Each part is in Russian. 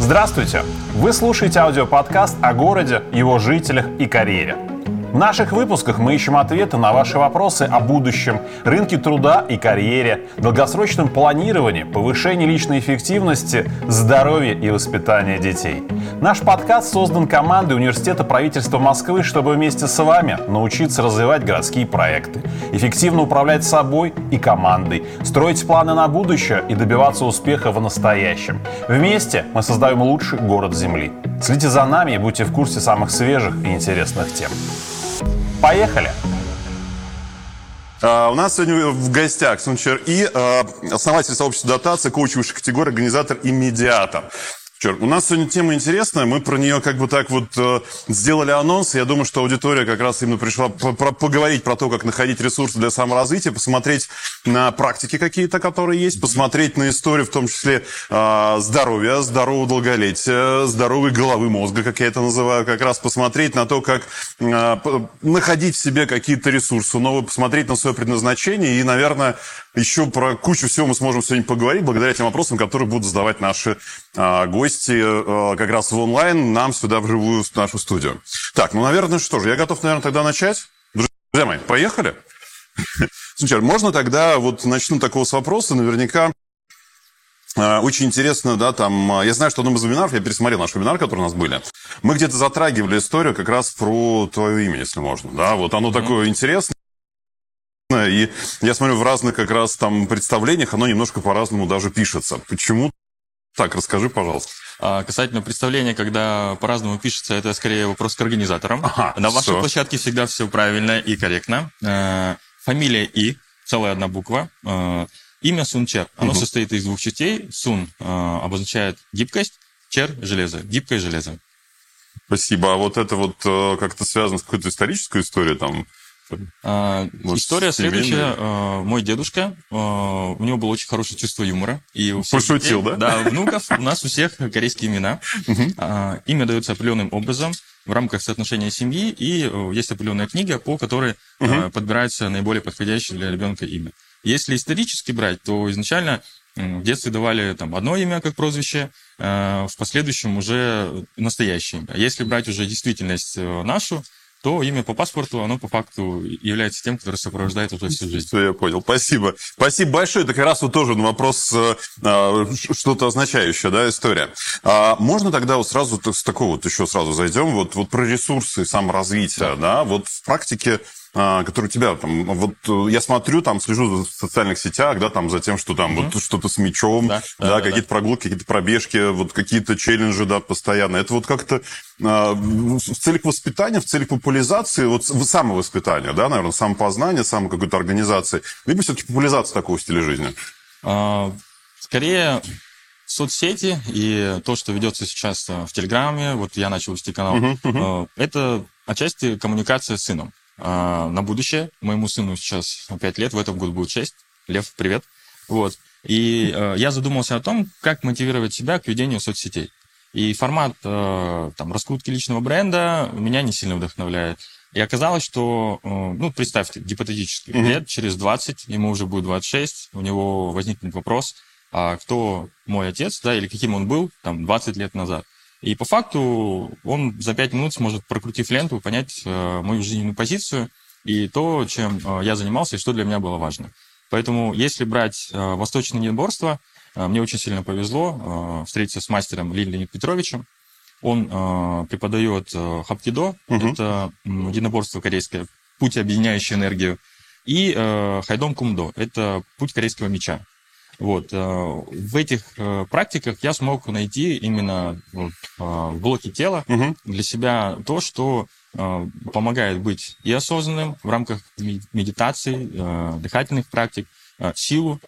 Здравствуйте! Вы слушаете аудиоподкаст о городе, его жителях и карьере. В наших выпусках мы ищем ответы на ваши вопросы о будущем, рынке труда и карьере, долгосрочном планировании, повышении личной эффективности, здоровье и воспитании детей. Наш подкаст создан командой Университета правительства Москвы, чтобы вместе с вами научиться развивать городские проекты, эффективно управлять собой и командой, строить планы на будущее и добиваться успеха в настоящем. Вместе мы создаем лучший город Земли. Следите за нами и будьте в курсе самых свежих и интересных тем. Поехали! Uh, у нас сегодня в гостях Сунчер И, uh, основатель сообщества дотации, коуч категории, организатор и медиатор. Черт, у нас сегодня тема интересная, мы про нее как бы так вот э, сделали анонс, я думаю, что аудитория как раз именно пришла про поговорить про то, как находить ресурсы для саморазвития, посмотреть на практики какие-то, которые есть, посмотреть на историю, в том числе э, здоровья, здорового долголетия, здоровой головы мозга, как я это называю, как раз посмотреть на то, как э, находить в себе какие-то ресурсы новые, посмотреть на свое предназначение и, наверное, еще про кучу всего мы сможем сегодня поговорить, благодаря тем вопросам, которые будут задавать наши а, гости а, как раз в онлайн нам сюда вживую в нашу студию. Так, ну, наверное, что же, я готов, наверное, тогда начать. Друзья мои, поехали? Слушай, можно тогда вот начну такого с вопроса, наверняка очень интересно, да, там, я знаю, что одном из вебинаров, я пересмотрел наш вебинар, который у нас были, мы где-то затрагивали историю как раз про твое имя, если можно, да, вот оно mm-hmm. такое интересное, и я смотрю, в разных как раз там представлениях оно немножко по-разному даже пишется. Почему так? Расскажи, пожалуйста. А, касательно представления, когда по-разному пишется, это скорее вопрос к организаторам. Ага, На вашей все. площадке всегда все правильно и корректно. Э, фамилия И, целая одна буква. Э, имя Сунчер. Оно угу. состоит из двух частей. Сун э, обозначает гибкость, чер – железо, гибкое железо. Спасибо. А вот это вот как-то связано с какой-то исторической историей там? А, история следующая. А, мой дедушка, а, у него было очень хорошее чувство юмора. И Пошутил, да? Да, внуков у нас у всех корейские имена. А, имя дается определенным образом в рамках соотношения семьи, и э, есть определенная книга, по которой угу. подбирается наиболее подходящее для ребенка имя. Если исторически брать, то изначально в детстве давали там одно имя как прозвище, в последующем уже настоящее имя. Если брать уже действительность э, нашу, то имя по паспорту, оно по факту является тем, которое сопровождает уже всю жизнь. Все, я понял. Спасибо. Спасибо большое. Это как раз вот тоже вопрос, э, а, что-то означающее, да, история. А можно тогда вот сразу с такого вот еще сразу зайдем, вот, вот про ресурсы саморазвития, да, да? вот в практике который у тебя там, вот э, я смотрю, там слежу в социальных сетях, да, там за тем, что там mm вот что-то с мячом, да, да, да, да какие-то да. прогулки, какие-то пробежки, вот какие-то челленджи, да, постоянно. Это вот как-то а, в целях воспитания, в целях популяризации, вот самовоспитания, да, наверное, самопознания, самой какой-то организации, либо все-таки популяризация такого стиля жизни? А, скорее, соцсети и то, что ведется сейчас э, в Телеграме, вот я начал вести канал, uh-huh, uh-huh. это отчасти коммуникация с сыном. А, на будущее. Моему сыну сейчас 5 лет, в этом году будет 6. Лев, привет. Вот. И э, я задумался о том, как мотивировать себя к ведению соцсетей. И формат э, там, раскрутки личного бренда меня не сильно вдохновляет. И оказалось, что, э, ну, представьте, гипотетически, mm-hmm. лет через 20, ему уже будет 26, у него возникнет вопрос, а кто мой отец, да, или каким он был там 20 лет назад. И по факту он за пять минут сможет, прокрутив ленту, понять э, мою жизненную позицию и то, чем э, я занимался и что для меня было важно. Поэтому если брать э, восточное единоборство, мне очень сильно повезло встретиться с мастером Лилией Петровичем. Он преподает хапкидо, угу. это единоборство корейское, путь, объединяющий энергию, и хайдом кумдо, это путь корейского меча. Вот. Э, в этих э, практиках я смог найти именно вот, э, в блоке тела угу. для себя то, что помогает быть и осознанным в рамках медитации, дыхательных практик, силу,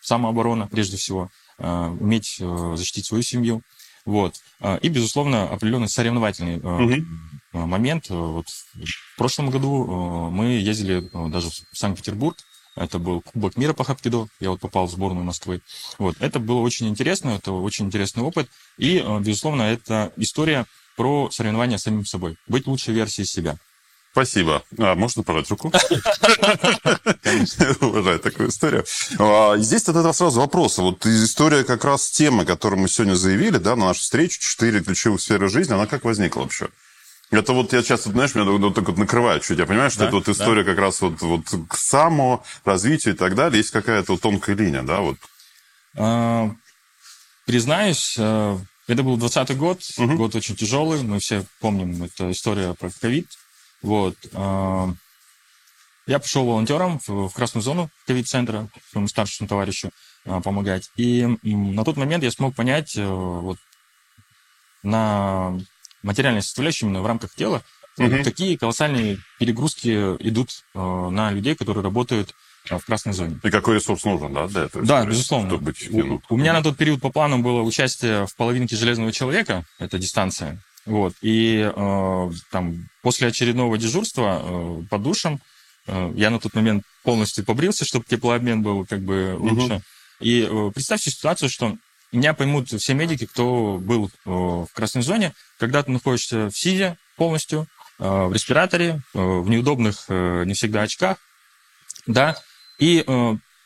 самооборона прежде всего, уметь защитить свою семью. Вот. И, безусловно, определенный соревновательный угу. момент. Вот в прошлом году мы ездили даже в Санкт-Петербург это был Кубок мира по хапкидо. Я вот попал в сборную Москвы. Вот. Это было очень интересно, это очень интересный опыт. И, э, безусловно, это история про соревнования с самим собой. Быть лучшей версией себя. Спасибо. А, можно пожать руку? Уважаю такую историю. А, здесь тогда сразу вопрос. Вот история как раз темы, которую мы сегодня заявили, да, на нашу встречу, четыре ключевых сферы жизни, она как возникла вообще? Это вот я часто, знаешь, меня вот так вот накрывает чуть. Я понимаю, что да, это вот история да. как раз вот, вот к саморазвитию и так далее. Есть какая-то вот тонкая линия, да, вот. А, признаюсь, э, это был 20 год, угу. год очень тяжелый. Мы все помним, это история про ковид. Вот. А, я пошел волонтером в красную зону ковид-центра, своему старшему товарищу а, помогать. И на тот момент я смог понять э, вот, на материальной составляющей именно в рамках тела, угу. какие колоссальные перегрузки идут э, на людей, которые работают в красной зоне. И какой ресурс нужен, да, для этого? Да, безусловно. Чтобы быть у, у меня на тот период по плану было участие в половинке Железного человека, это дистанция. Вот. И э, там, после очередного дежурства э, под душем э, я на тот момент полностью побрился, чтобы теплообмен был как бы лучше. Угу. И э, представьте ситуацию, что меня поймут все медики, кто был э, в красной зоне, когда ты находишься в СИЗе полностью, э, в респираторе, э, в неудобных не всегда очках, да, и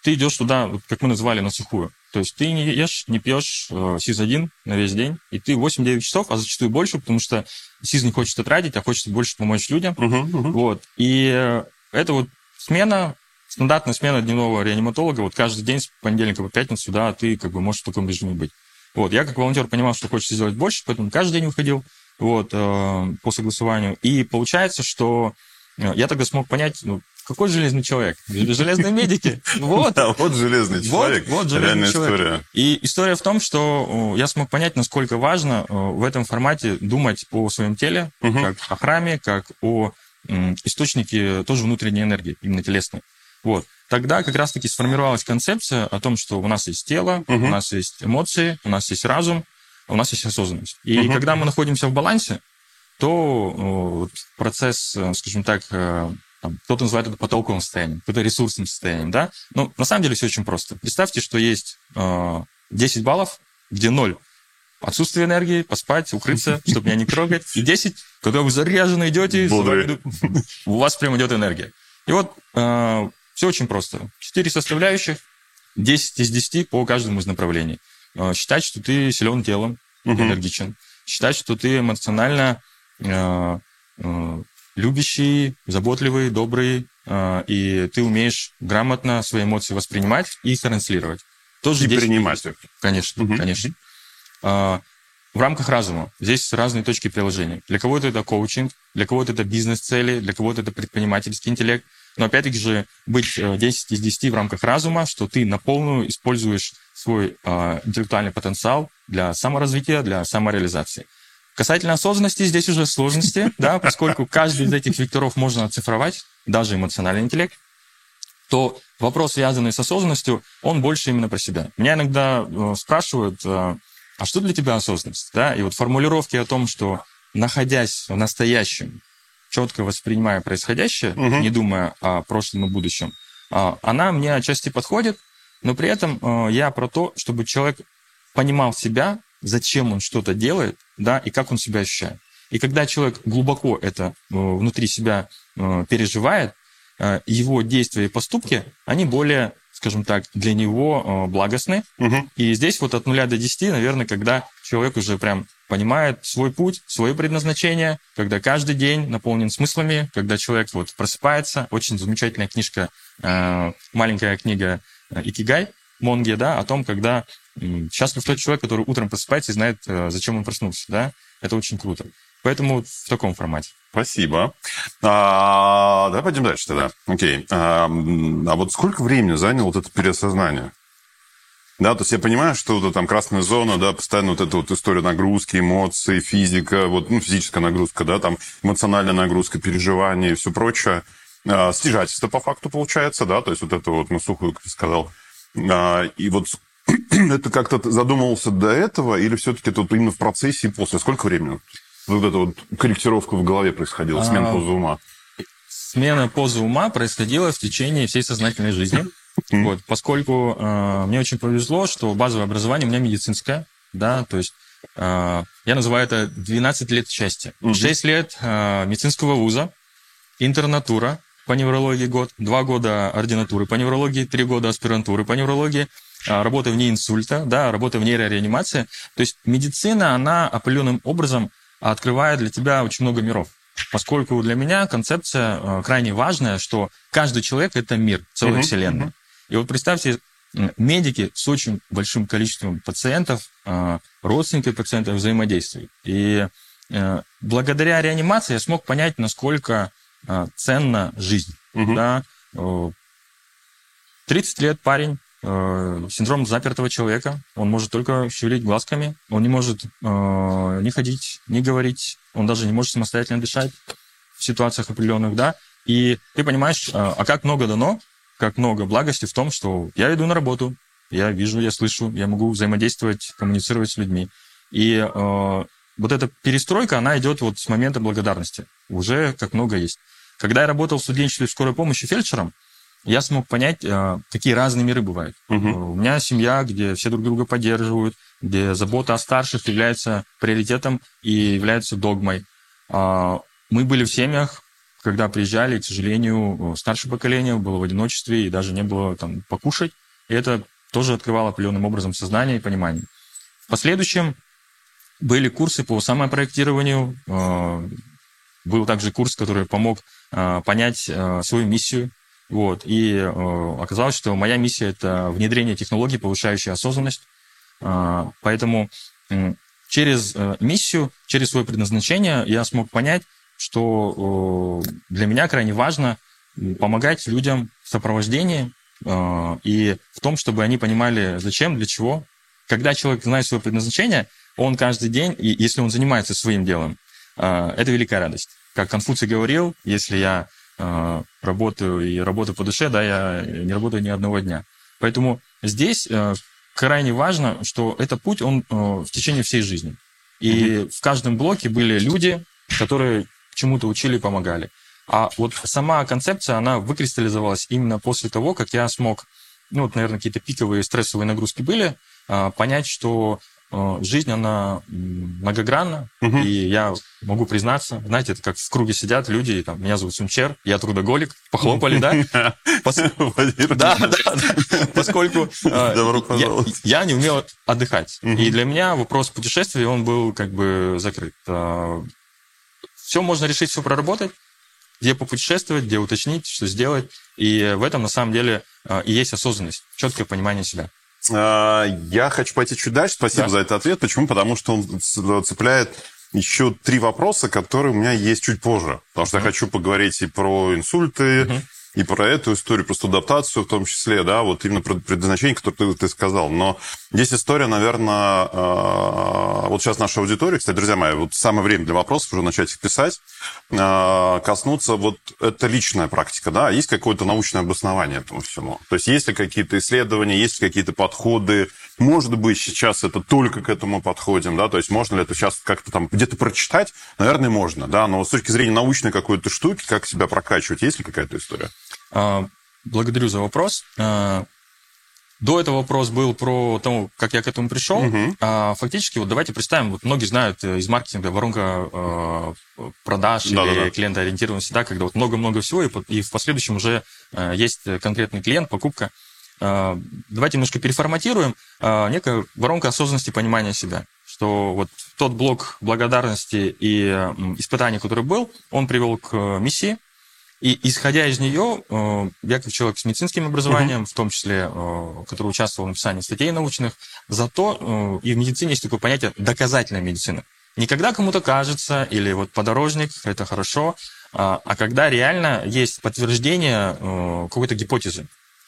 ты идешь туда, как мы называли, на сухую. То есть ты не ешь, не пьешь э, СИЗ-1 на весь день, и ты 8-9 часов, а зачастую больше, потому что СИЗ не хочет тратить, а хочет больше помочь людям. Uh-huh, uh-huh. Вот. И это вот смена, стандартная смена дневного реаниматолога, вот каждый день с понедельника по пятницу, да, ты как бы можешь в таком режиме быть. Вот. Я как волонтер понимал, что хочется сделать больше, поэтому каждый день выходил вот, э, по согласованию. И получается, что э, я тогда смог понять, ну, какой железный человек? Железные медики. Вот. Да, вот железный человек. Вот, вот железный человек. история. И история в том, что я смог понять, насколько важно в этом формате думать о своем теле, угу. как о храме, как о источнике тоже внутренней энергии, именно телесной. Вот. Тогда как раз-таки сформировалась концепция о том, что у нас есть тело, угу. у нас есть эмоции, у нас есть разум, у нас есть осознанность. И угу. когда мы находимся в балансе, то процесс, э, скажем так, э, там, кто-то называет это потолковым состоянием, кто-то ресурсным состоянием, да? Но на самом деле все очень просто. Представьте, что есть э, 10 баллов, где 0 отсутствие энергии, поспать, укрыться, чтобы меня не трогать. И 10, когда вы заряженно идете, у вас прям идет энергия. И вот э, все очень просто. Четыре составляющих, 10 из 10 по каждому из направлений. Э, считать, что ты силен телом, энергичен. Считать, что ты эмоционально э, э, любящий, заботливый, добрый, э, и ты умеешь грамотно свои эмоции воспринимать и транслировать. Тоже и принимать их. Конечно, угу. конечно. Э, в рамках разума здесь разные точки приложения. Для кого-то это коучинг, для кого-то это бизнес-цели, для кого-то это предпринимательский интеллект. Но опять-таки же быть 10 э, из 10 в рамках разума, что ты на полную используешь свой э, интеллектуальный потенциал для саморазвития, для самореализации. Касательно осознанности, здесь уже сложности, да, поскольку каждый из этих векторов можно оцифровать, даже эмоциональный интеллект, то вопрос, связанный с осознанностью, он больше именно про себя. Меня иногда э, спрашивают, э, а что для тебя осознанность? Да? И вот формулировки о том, что находясь в настоящем, четко воспринимая происходящее, угу. не думая о прошлом и будущем, э, она мне отчасти подходит, но при этом э, я про то, чтобы человек понимал себя, зачем он что-то делает, да, и как он себя ощущает. И когда человек глубоко это э, внутри себя э, переживает, его действия и поступки, они более, скажем так, для него благостны. Угу. И здесь вот от нуля до десяти, наверное, когда человек уже прям понимает свой путь, свое предназначение, когда каждый день наполнен смыслами, когда человек вот просыпается. Очень замечательная книжка, маленькая книга «Икигай», Монге, да, о том, когда счастлив тот человек, который утром просыпается и знает, э, зачем он проснулся, да, это очень круто. Поэтому в таком формате. Спасибо. А, давай пойдем дальше тогда. Окей. А, а вот сколько времени заняло вот это переосознание? Да, то есть я понимаю, что вот там красная зона, да, постоянно вот эта вот история нагрузки, эмоции, физика, вот, ну, физическая нагрузка, да, там эмоциональная нагрузка, переживания и все прочее. А, стяжательство по факту получается, да, то есть вот это вот на сухую, как ты сказал. А, и вот это как-то задумывался до этого, или все-таки вот именно в процессе и после? Сколько времени вот эта вот корректировка в голове происходила, смена а, позы ума? Смена позы ума происходила в течение всей сознательной жизни. Вот, поскольку э, мне очень повезло, что базовое образование у меня медицинское, да, то есть э, я называю это 12 лет счастья. 6 лет э, медицинского вуза, интернатура по неврологии год, два года ординатуры по неврологии, три года аспирантуры по неврологии, а, работа вне инсульта, да, работа в нейрореанимации. То есть медицина, она определенным образом открывает для тебя очень много миров. Поскольку для меня концепция э, крайне важная, что каждый человек – это мир, целая Мгм, вселенная. И вот представьте, медики с очень большим количеством пациентов, э, родственников пациентов взаимодействуют. И э, благодаря реанимации я смог понять, насколько э, ценна жизнь. Мгм. Да? Э, 30 лет парень, э, синдром запертого человека, он может только шевелить глазками, он не может э, не ходить, не говорить, он даже не может самостоятельно дышать в ситуациях определенных, да, и ты понимаешь, э, а как много дано, как много благости в том, что я иду на работу, я вижу, я слышу, я могу взаимодействовать, коммуницировать с людьми. И э, вот эта перестройка, она идет вот с момента благодарности. Уже как много есть. Когда я работал в студенчестве скорой помощи фельдшером, я смог понять, э, какие разные миры бывают. Э, У меня семья, где все друг друга поддерживают, где забота о старших является приоритетом и является догмой. А, Мы были в семьях, когда приезжали, к сожалению, старшее поколение было в одиночестве и даже не было там покушать. И это тоже открывало определенным образом сознание и понимание. В последующем были курсы по самопроектированию. э, Был также курс, который помог э, понять э, свою миссию. Вот. И оказалось, что моя миссия – это внедрение технологий, повышающие осознанность. Поэтому через миссию, через свое предназначение я смог понять, что э, для меня крайне важно помогать людям в сопровождении э, и в том, чтобы они понимали, зачем, для чего. Когда человек знает свое предназначение, он каждый день, и если он занимается своим делом, э, это великая радость. Как Конфуций говорил, если я работаю и работаю по душе, да, я не работаю ни одного дня. Поэтому здесь крайне важно, что этот путь, он в течение всей жизни. И в каждом блоке были люди, которые чему-то учили и помогали. А вот сама концепция, она выкристаллизовалась именно после того, как я смог, ну вот, наверное, какие-то пиковые стрессовые нагрузки были, а, понять, что э, жизнь, она многогранна, Мгм. и я могу признаться, знаете, это как в круге сидят люди, и там, меня зовут Сумчер, я трудоголик, похлопали, да? Да, да. Поскольку э, я, не умел отдыхать. И для меня вопрос путешествий, он был как бы закрыт. Все можно решить, все проработать, где попутешествовать, где уточнить, что сделать. И в этом, на самом деле, э, и есть осознанность, четкое понимание себя. А, Я хочу пойти чуть дальше. Спасибо Да. за этот ответ. Почему? Потому что он цепляет еще три вопроса, которые у меня есть чуть позже. Потому что я хочу поговорить и про инсульты, Мгм. И про эту историю, про студаптацию в том числе, да, вот именно про предназначение, которое ты, ты сказал. Но есть история, наверное, э, вот сейчас наша аудитория, кстати, друзья мои, вот самое время для вопросов уже начать их писать, э, коснуться вот это личная практика, да, есть какое-то научное обоснование этому всему? То есть есть ли какие-то исследования, есть ли какие-то подходы? Может быть, сейчас это только к этому подходим, да, то есть можно ли это сейчас как-то там где-то прочитать? Наверное, можно, да, но с точки зрения научной какой-то штуки, как себя прокачивать, есть ли какая-то история? А, Благодарю за вопрос. А, До этого вопрос был про то, как я к этому пришел. А, Фактически, вот давайте представим, вот многие знают э, из маркетинга воронка э, продаж Да-да-да. или клиентоориентированности, да, когда вот много-много всего, и, в последующем уже э, есть конкретный клиент, покупка. Давайте немножко переформатируем. А, Некая воронка осознанности понимания себя. Что вот тот блок благодарности и испытаний, который был, он привел к э, миссии, и исходя из нее, э, я как человек с медицинским образованием, в том числе, э, который участвовал в написании статей научных, зато э, и в медицине есть такое понятие доказательная медицина. Не когда кому-то кажется, или вот подорожник, это хорошо, а а когда реально есть подтверждение какой-то гипотезы,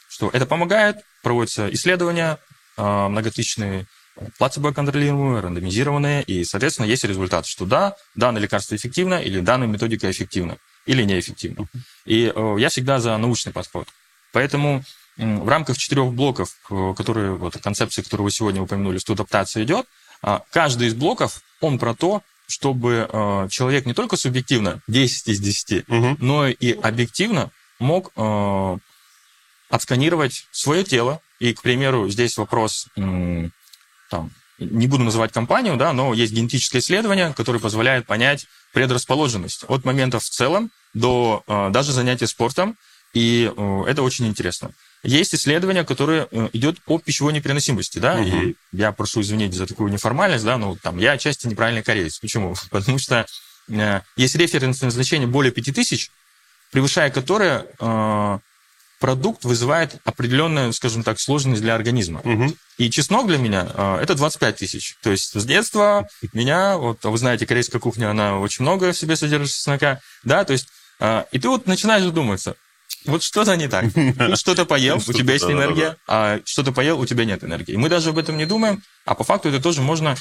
что это помогает, проводятся исследования многотысячные, плацебо-контролируемые, рандомизированные, и, соответственно, есть результат, что да, данное лекарство эффективно, или данная методика эффективна, или неэффективна. И э, я всегда за научный подход. Поэтому в рамках четырех блоков, э, которые, вот, концепции, которую вы сегодня упомянули, что адаптация идет, а, каждый из блоков, он про то, чтобы э, человек не только субъективно 10 из 10, Мгм. но и объективно мог отсканировать свое тело. И, к примеру, здесь вопрос, там, не буду называть компанию, да, но есть генетическое исследование, которое позволяет понять предрасположенность от моментов в целом до э, даже занятия спортом, и э, это очень интересно. Есть исследование, которое э, идет по пищевой непереносимости, да, Мгм. и я прошу извинить за такую неформальность, да, но там я отчасти неправильный кореец. Почему? Потому что э, есть референсное значение более 5000, превышая которое э, продукт вызывает определенную, скажем так, сложность для организма. Мгм. И чеснок для меня э, это 25 тысяч. То есть с детства меня, вот а вы знаете, корейская кухня, она очень много в себе содержит чеснока, да, то есть, э, и ты вот начинаешь задумываться, вот что-то не так. Ты что-то поел, у тебя есть энергия, а что-то поел, у тебя нет энергии. И мы даже об этом не думаем, а по факту это тоже можно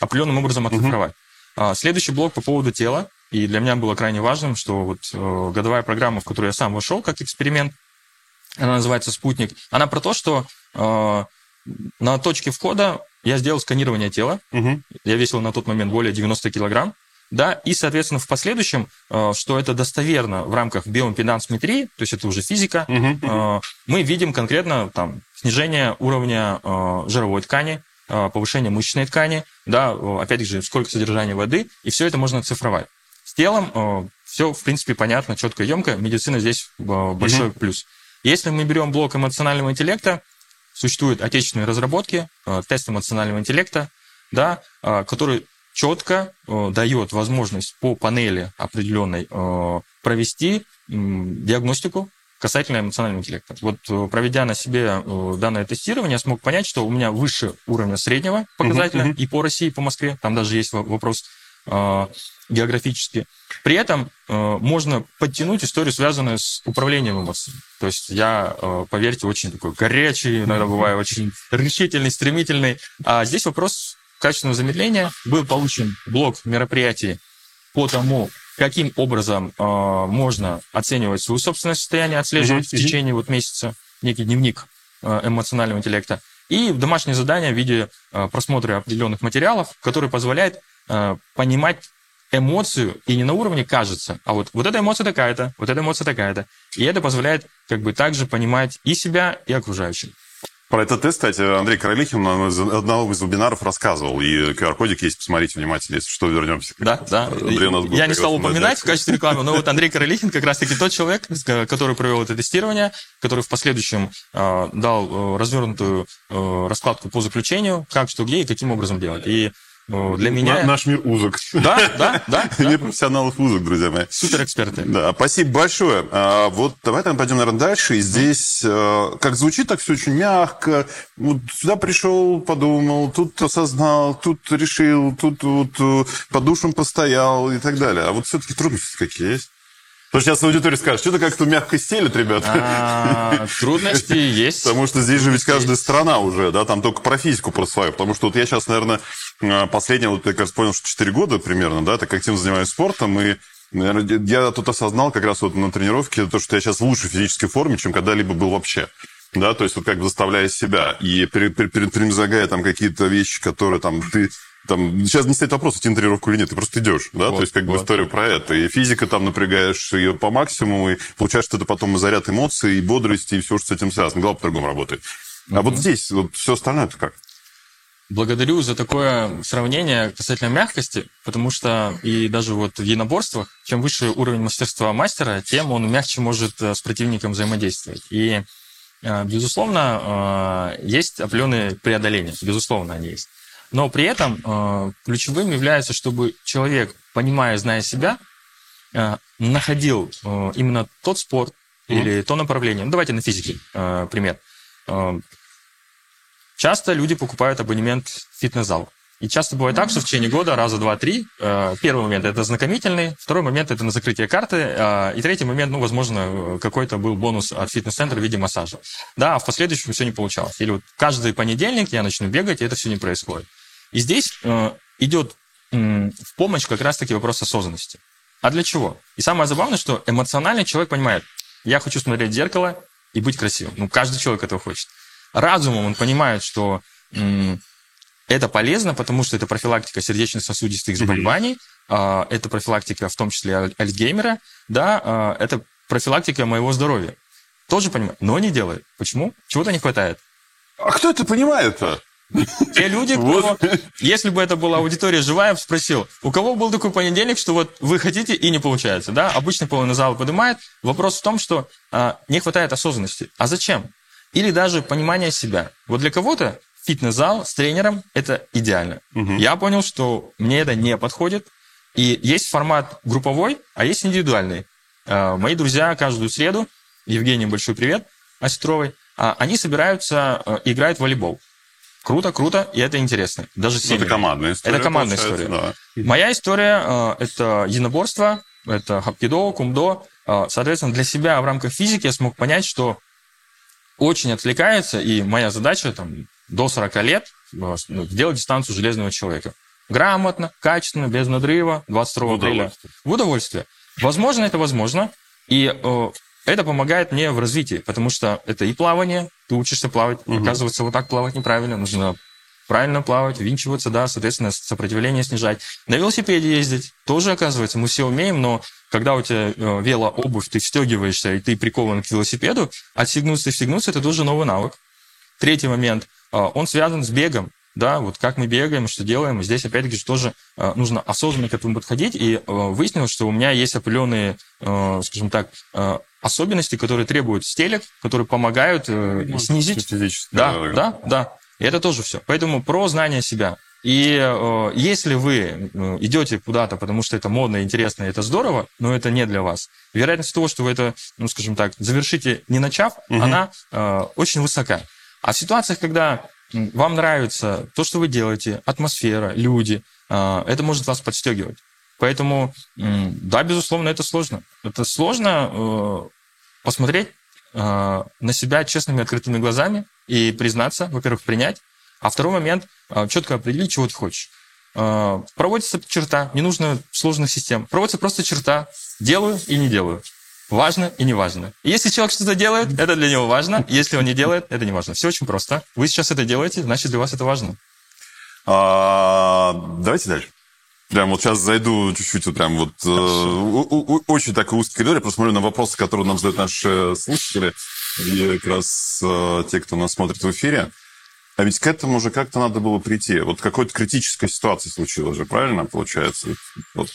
определенным образом оцифровать. А, Следующий блок по поводу тела. И для меня было крайне важным, что вот э, годовая программа, в которую я сам вошел как эксперимент, она называется «Спутник», она про то, что э, на точке входа я сделал сканирование тела, Мгм. я весил на тот момент более 90 килограмм, да, и, соответственно, в последующем, э, что это достоверно в рамках биоимпедансметрии, то есть это уже физика, Мгм. э, мы видим конкретно там снижение уровня э, жировой ткани, э, повышение мышечной ткани, да, э, опять же, сколько содержания воды, и все это можно цифровать. С телом все, в принципе, понятно, четко и емко. Медицина здесь э, большой плюс. Если мы берем блок эмоционального интеллекта, существуют отечественные разработки, э, тест эмоционального интеллекта, да, э, который четко э, дает возможность по панели определенной провести диагностику касательно эмоционального интеллекта. Вот проведя на себе данное тестирование, я смог понять, что у меня выше уровня среднего показателя мгм. и по России, и по Москве. Там даже есть во- вопрос э, географический. При этом э, можно подтянуть историю, связанную с управлением эмоциями. То есть я, э, поверьте, очень такой горячий, иногда бываю очень решительный, стремительный. А здесь вопрос качественного замедления. Был получен блок мероприятий по тому, каким образом э, можно оценивать свое собственное состояние, отслеживать Мгм, в течение вот месяца некий дневник э, эмоционального интеллекта. И домашнее задание в виде э, просмотра определенных материалов, который позволяет э, понимать эмоцию и не на уровне кажется, а вот, вот эта эмоция такая-то, вот эта эмоция такая-то. И это позволяет как бы также понимать и себя, и окружающих. Про этот тест, кстати, Андрей Королихин на одного из вебинаров рассказывал. И QR-кодик есть, посмотрите внимательно, если что, вернемся. Да, да. Андрей нас будет Я не стал упоминать в качестве рекламы, но вот Андрей Королихин как раз-таки тот человек, с- который провел это тестирование, который в последующем э, дал э, развернутую э, раскладку по заключению, как, что, где и каким образом делать. И э, для меня... На- Наш мир узок. Да, да, да, Мир профессионалов узок, друзья мои. Супер эксперты. Да, спасибо большое. А, вот давай там пойдем, наверное, дальше. И здесь, э, как звучит, так все очень мягко. Вот сюда пришел, подумал, тут осознал, тут решил, тут вот э, под душем постоял и так далее. А вот все-таки трудности какие есть? Потому что сейчас аудитория скажет, что-то как-то мягко стелят, ребята. А, Трудности есть. Потому что здесь же ведь каждая страна уже, да, там только про физику, про свою. Потому что вот я сейчас, наверное, э, последнее, вот я раз понял, что 4 года примерно, да, так активно занимаюсь спортом, и наверное, я тут осознал как раз вот на тренировке то, что я сейчас в лучшей физической форме, чем когда-либо был вообще. Да, то есть вот как бы заставляя себя и превозмогая там какие-то вещи, которые там ты там, сейчас не стоит вопрос, идти на тренировку или нет, ты просто идешь, да, Вот, то есть как бы вот. история про это. И физика там напрягаешь ее по максимуму, и получаешь это потом и заряд эмоций, и бодрости, и все, что с этим связано. Голова по-другому работает. А вот здесь вот все остальное это как? Благодарю за такое сравнение касательно мягкости, потому что и даже вот в единоборствах, чем выше уровень мастерства мастера, тем он мягче может э, с противником взаимодействовать. И, э, безусловно, э, есть определенные преодоления, безусловно, они есть. Но при этом э, ключевым является, чтобы человек, понимая, зная себя, э, находил э, именно тот спорт Мгм. или то направление. Ну, давайте на физике э, пример. Э, Часто люди покупают абонемент в фитнес-зал. И часто бывает так, что в течение года, раза, два, три, э, первый момент – это знакомительный, второй момент – это на закрытие карты, э, и третий момент, ну, возможно, э, какой-то был бонус от фитнес-центра в виде массажа. Да, а в последующем все не получалось. Или вот каждый понедельник я начну бегать, и это все не происходит. И здесь идет в помощь как раз-таки вопрос осознанности. А для чего? И самое забавное, что эмоциональный человек понимает, я хочу смотреть в зеркало и быть красивым. Ну, каждый человек этого хочет. Разумом он понимает, что это полезно, потому что это профилактика сердечно-сосудистых заболеваний, а, это профилактика в том числе аль- Альцгеймера, да, а, это профилактика моего здоровья. Тоже понимает, но не делает. Почему? Чего-то не хватает. А кто это понимает-то? Те люди, кто, если бы это была аудитория живая, спросил, у кого был такой понедельник, что вот вы хотите и не получается, да? Обычно половина зала поднимает. Вопрос в том, что а, не хватает осознанности. А зачем? Или даже понимания себя. Вот для кого-то фитнес-зал с тренером – это идеально. Угу. Я понял, что мне это не подходит. И есть формат групповой, а есть индивидуальный. А, мои друзья каждую среду, Евгений, большой привет, Осетровой, а, они собираются, а, играют в волейбол. Круто, круто, и это интересно. Даже ну, это командная история. Это командная история. Да. Моя история э, это единоборство, это хапкидо, кумдо. Э, соответственно, для себя в рамках физики я смог понять, что очень отвлекается, и моя задача там, до 40 лет э, сделать дистанцию железного человека. Грамотно, качественно, без надрыва, 22 апреля. В удовольствие. Возможно, это возможно. И э, это помогает мне в развитии, потому что это и плавание, ты учишься плавать. Угу. Оказывается, вот так плавать неправильно, нужно правильно плавать, винчиваться, да, соответственно, сопротивление снижать. На велосипеде ездить тоже, оказывается, мы все умеем, но когда у тебя э, велообувь, ты встегиваешься, и ты прикован к велосипеду, отстегнуться и встегнуться – это тоже новый навык. Третий момент, э, он связан с бегом да, вот как мы бегаем, что делаем. Здесь, опять-таки, тоже э, нужно осознанно к этому подходить. И э, выяснилось, что у меня есть определенные, э, скажем так, особенности, которые требуют стелек, которые помогают ну, снизить... Физически. Да, да, да, да. И это тоже все. Поэтому про знание себя. И э, если вы идете куда-то, потому что это модно, интересно, это здорово, но это не для вас, вероятность того, что вы это, ну, скажем так, завершите не начав, угу. она э, очень высока. А ситуациях, когда вам нравится то, что вы делаете, атмосфера, люди, а, это может вас подстегивать. Поэтому, да, безусловно, это сложно. Это сложно э, посмотреть э, на себя честными, открытыми глазами и признаться, во-первых, принять, а второй момент э, четко определить, чего ты хочешь. Проводится черта, не нужно сложных систем. Проводится просто черта, делаю и не делаю важно и не важно. Если человек что-то делает, это для него важно. Если он не делает, это не важно. Все очень просто. Вы сейчас это делаете, значит, для вас это важно. А, давайте дальше. Прям вот сейчас зайду чуть-чуть, вот прям вот э, очень такой узкий коридор. Я посмотрю на вопросы, которые нам задают наши слушатели. И как раз э, те, кто нас смотрит в эфире. А ведь к этому уже как-то надо было прийти. Вот какой-то критическая ситуация случилась же, правильно получается? Вот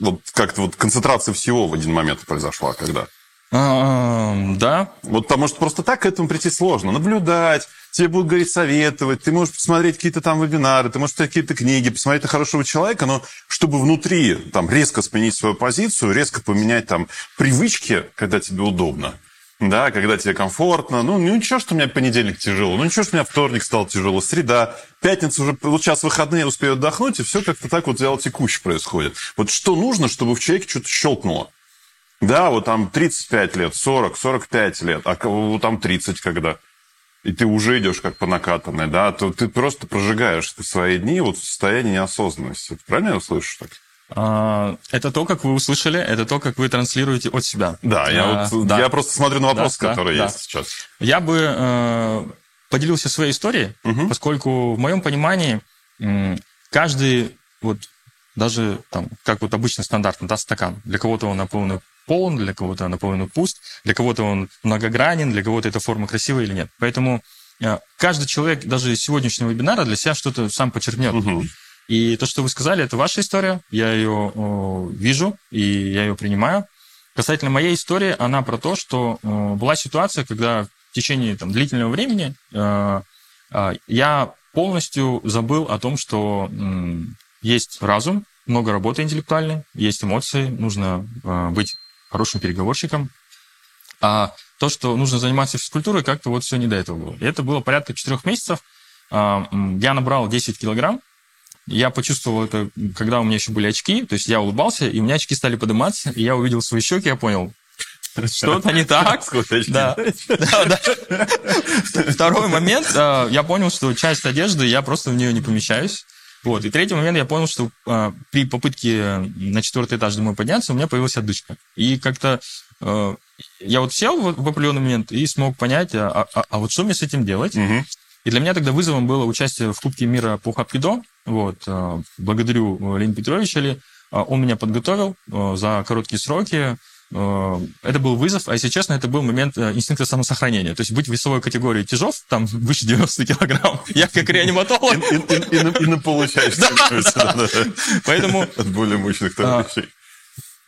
вот как-то вот концентрация всего в один момент произошла, когда? А, да. Вот потому что просто так к этому прийти сложно. Наблюдать, тебе будут говорить, советовать, ты можешь посмотреть какие-то там вебинары, ты можешь посмотреть какие-то книги, посмотреть на хорошего человека, но чтобы внутри там резко сменить свою позицию, резко поменять там привычки, когда тебе удобно – да, когда тебе комфортно. Ну, ну ничего, что у меня понедельник тяжело, ну ничего, что у меня вторник стал тяжело, среда, пятница уже, вот сейчас выходные, успею отдохнуть, и все как-то так вот вяло текуще происходит. Вот что нужно, чтобы в человеке что-то щелкнуло? Да, вот там 35 лет, 40, 45 лет, а вот там 30 когда. И ты уже идешь как по накатанной, да, то ты просто прожигаешь свои дни вот в состоянии неосознанности. Правильно я слышу так? А, это то, как вы услышали, это то, как вы транслируете от себя. Да, я, а, вот, да. я просто смотрю на вопросы, да, которые да, есть да. сейчас. Я бы э, поделился своей историей, угу. поскольку в моем понимании каждый, вот даже там, как вот обычно стандартно, да, стакан, для кого-то он наполнен полон, для кого-то он наполовину пуст, для кого-то он многогранен, для кого-то эта форма красивая или нет. Поэтому э, каждый человек даже из сегодняшнего вебинара для себя что-то сам почерпнет. Угу. И то, что вы сказали, это ваша история. Я ее вижу, и я ее принимаю. Касательно моей истории, она про то, что была ситуация, когда в течение там, длительного времени э, э, я полностью забыл о том, что есть разум, много работы интеллектуальной, есть эмоции, нужно э, быть хорошим переговорщиком. А то, что нужно заниматься физкультурой, как-то вот все не до этого было. И это было порядка четырех месяцев. Э, я набрал 10 килограмм, я почувствовал это, когда у меня еще были очки, то есть я улыбался, и у меня очки стали подниматься, и я увидел свои щеки, я понял, что-то не так. Да. да, да. Второй момент, я понял, что часть одежды, я просто в нее не помещаюсь. Вот. И третий момент, я понял, что а, при попытке на четвертый этаж домой подняться, у меня появилась отдышка. И как-то а, я вот сел в, в определенный момент и смог понять, а, а, а вот что мне с этим делать. Угу. И для меня тогда вызовом было участие в Кубке мира по хапкидо. Вот. Э, благодарю Ленина Петровича. Ли. Э, он меня подготовил э, за короткие сроки. э, это был вызов, а если честно, это был момент э, инстинкта самосохранения. То есть быть в весовой категории тяжов, там выше 90 килограмм, я как реаниматолог. И, и, и, и, на- и на получаешь. Поэтому От более мощных А, товарищей.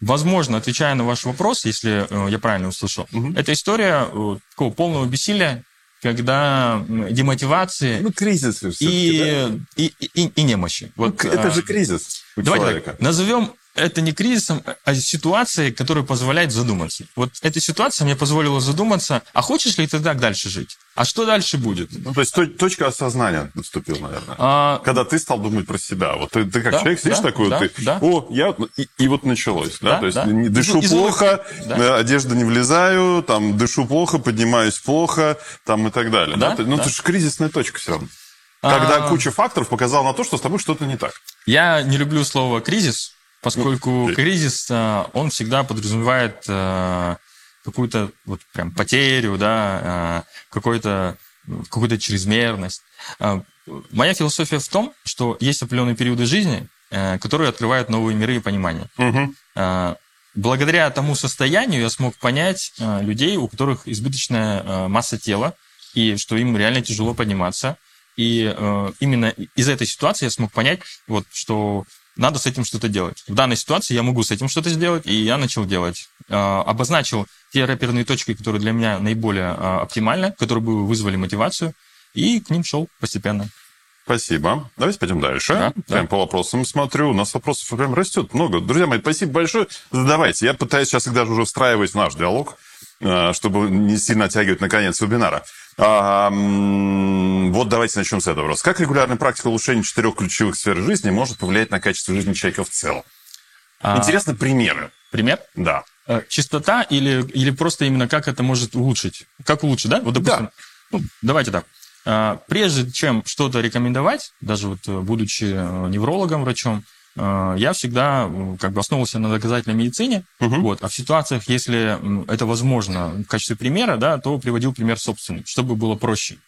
Возможно, отвечая на ваш вопрос, если э, я правильно услышал, это история э, такого полного бессилия, когда демотивации Ну, кризис же всё-таки, и, и, и, и немощи. да? Вот, Ну, Это а, же кризис у Давайте человека. так, назовем это не кризисом, а ситуацией, которая позволяет задуматься. Вот эта ситуация мне позволила задуматься, а хочешь ли ты так дальше жить? А что дальше будет? Ну, то есть то- точка осознания наступила, наверное. А, Когда ты стал думать про себя. Вот ты, ты как Да, человек сидишь да, такой, да, ты, да. о, я... И, и вот началось, да? Да, То есть да. дышу Из- плохо, да. э, одежда не влезаю, там, дышу плохо, поднимаюсь плохо, там и так далее. Да? Да, Ты- Ну, да. это же кризисная точка все равно. А. Когда куча факторов показала на то, что с тобой что-то не так. Я не люблю слово кризис, поскольку Ну, кризис, а, он всегда подразумевает а, какую-то вот прям потерю, да, какой-то какую-то чрезмерность. Моя философия в том, что есть определенные периоды жизни, э, которые открывают новые миры и понимания. А, Благодаря тому состоянию я смог понять людей, у которых избыточная масса тела, и что им реально тяжело подниматься. И э, именно из этой ситуации я смог понять, вот, что надо с этим что-то делать. В данной ситуации я могу с этим что-то сделать, и я начал делать. Э, обозначил те рэперные точки, которые для меня наиболее э, оптимальны, которые бы вызвали мотивацию, и к ним шел постепенно. Спасибо. Давайте пойдем дальше. Да, прям да. по вопросам смотрю. У нас вопросов прям растет много. Друзья мои, спасибо большое. Задавайте. Я пытаюсь сейчас их даже уже встраивать в наш диалог, э, чтобы не сильно оттягивать на конец вебинара. А, вот давайте начнем с этого вопроса. Как регулярная практика улучшения четырех ключевых сфер жизни может повлиять на качество жизни человека в целом? А, Интересны примеры. Пример? Да. Э, Чистота или, или просто именно как это может улучшить? Как улучшить, да? Вот, допустим, ну, давайте так. А, Прежде чем что-то рекомендовать, даже вот э, будучи э, неврологом, врачом, я всегда э, как бы основывался на доказательной медицине. Мгм. Вот. А в ситуациях, если это возможно в качестве примера, да, то приводил пример собственный, чтобы было проще.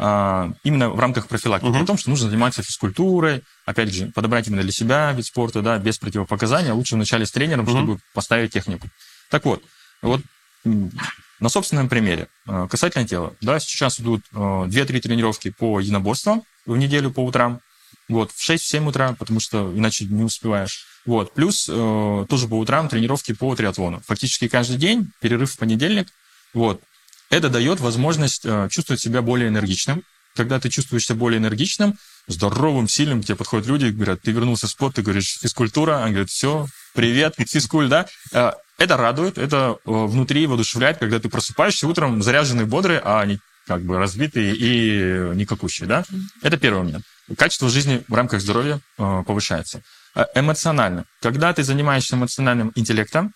А, Именно в рамках профилактики. Мгм. О том, что нужно заниматься физкультурой, опять же, подобрать именно для себя вид спорта, да, без противопоказания. Лучше вначале с тренером, Мгм. чтобы поставить технику. Так вот, вот на собственном примере, э, касательно тела, да, сейчас идут э, 2-3 тренировки по единоборствам в неделю по утрам, вот, в 6-7 утра, потому что иначе не успеваешь. Вот, плюс э, тоже по утрам тренировки по триатлону. Фактически каждый день, перерыв в понедельник, вот. Это дает возможность э, чувствовать себя более энергичным. Когда ты чувствуешь себя более энергичным, здоровым, сильным, к тебе подходят люди и говорят, ты вернулся в спорт, ты говоришь, физкультура, они говорят, все, привет, физкуль, да. Э, Это радует, это э, внутри воодушевляет, когда ты просыпаешься утром заряженный, бодрый, а не как бы разбитый и никакущий, да. Это первый момент. Качество жизни в рамках здоровья э, повышается. Э, Эмоционально. Когда ты занимаешься эмоциональным интеллектом,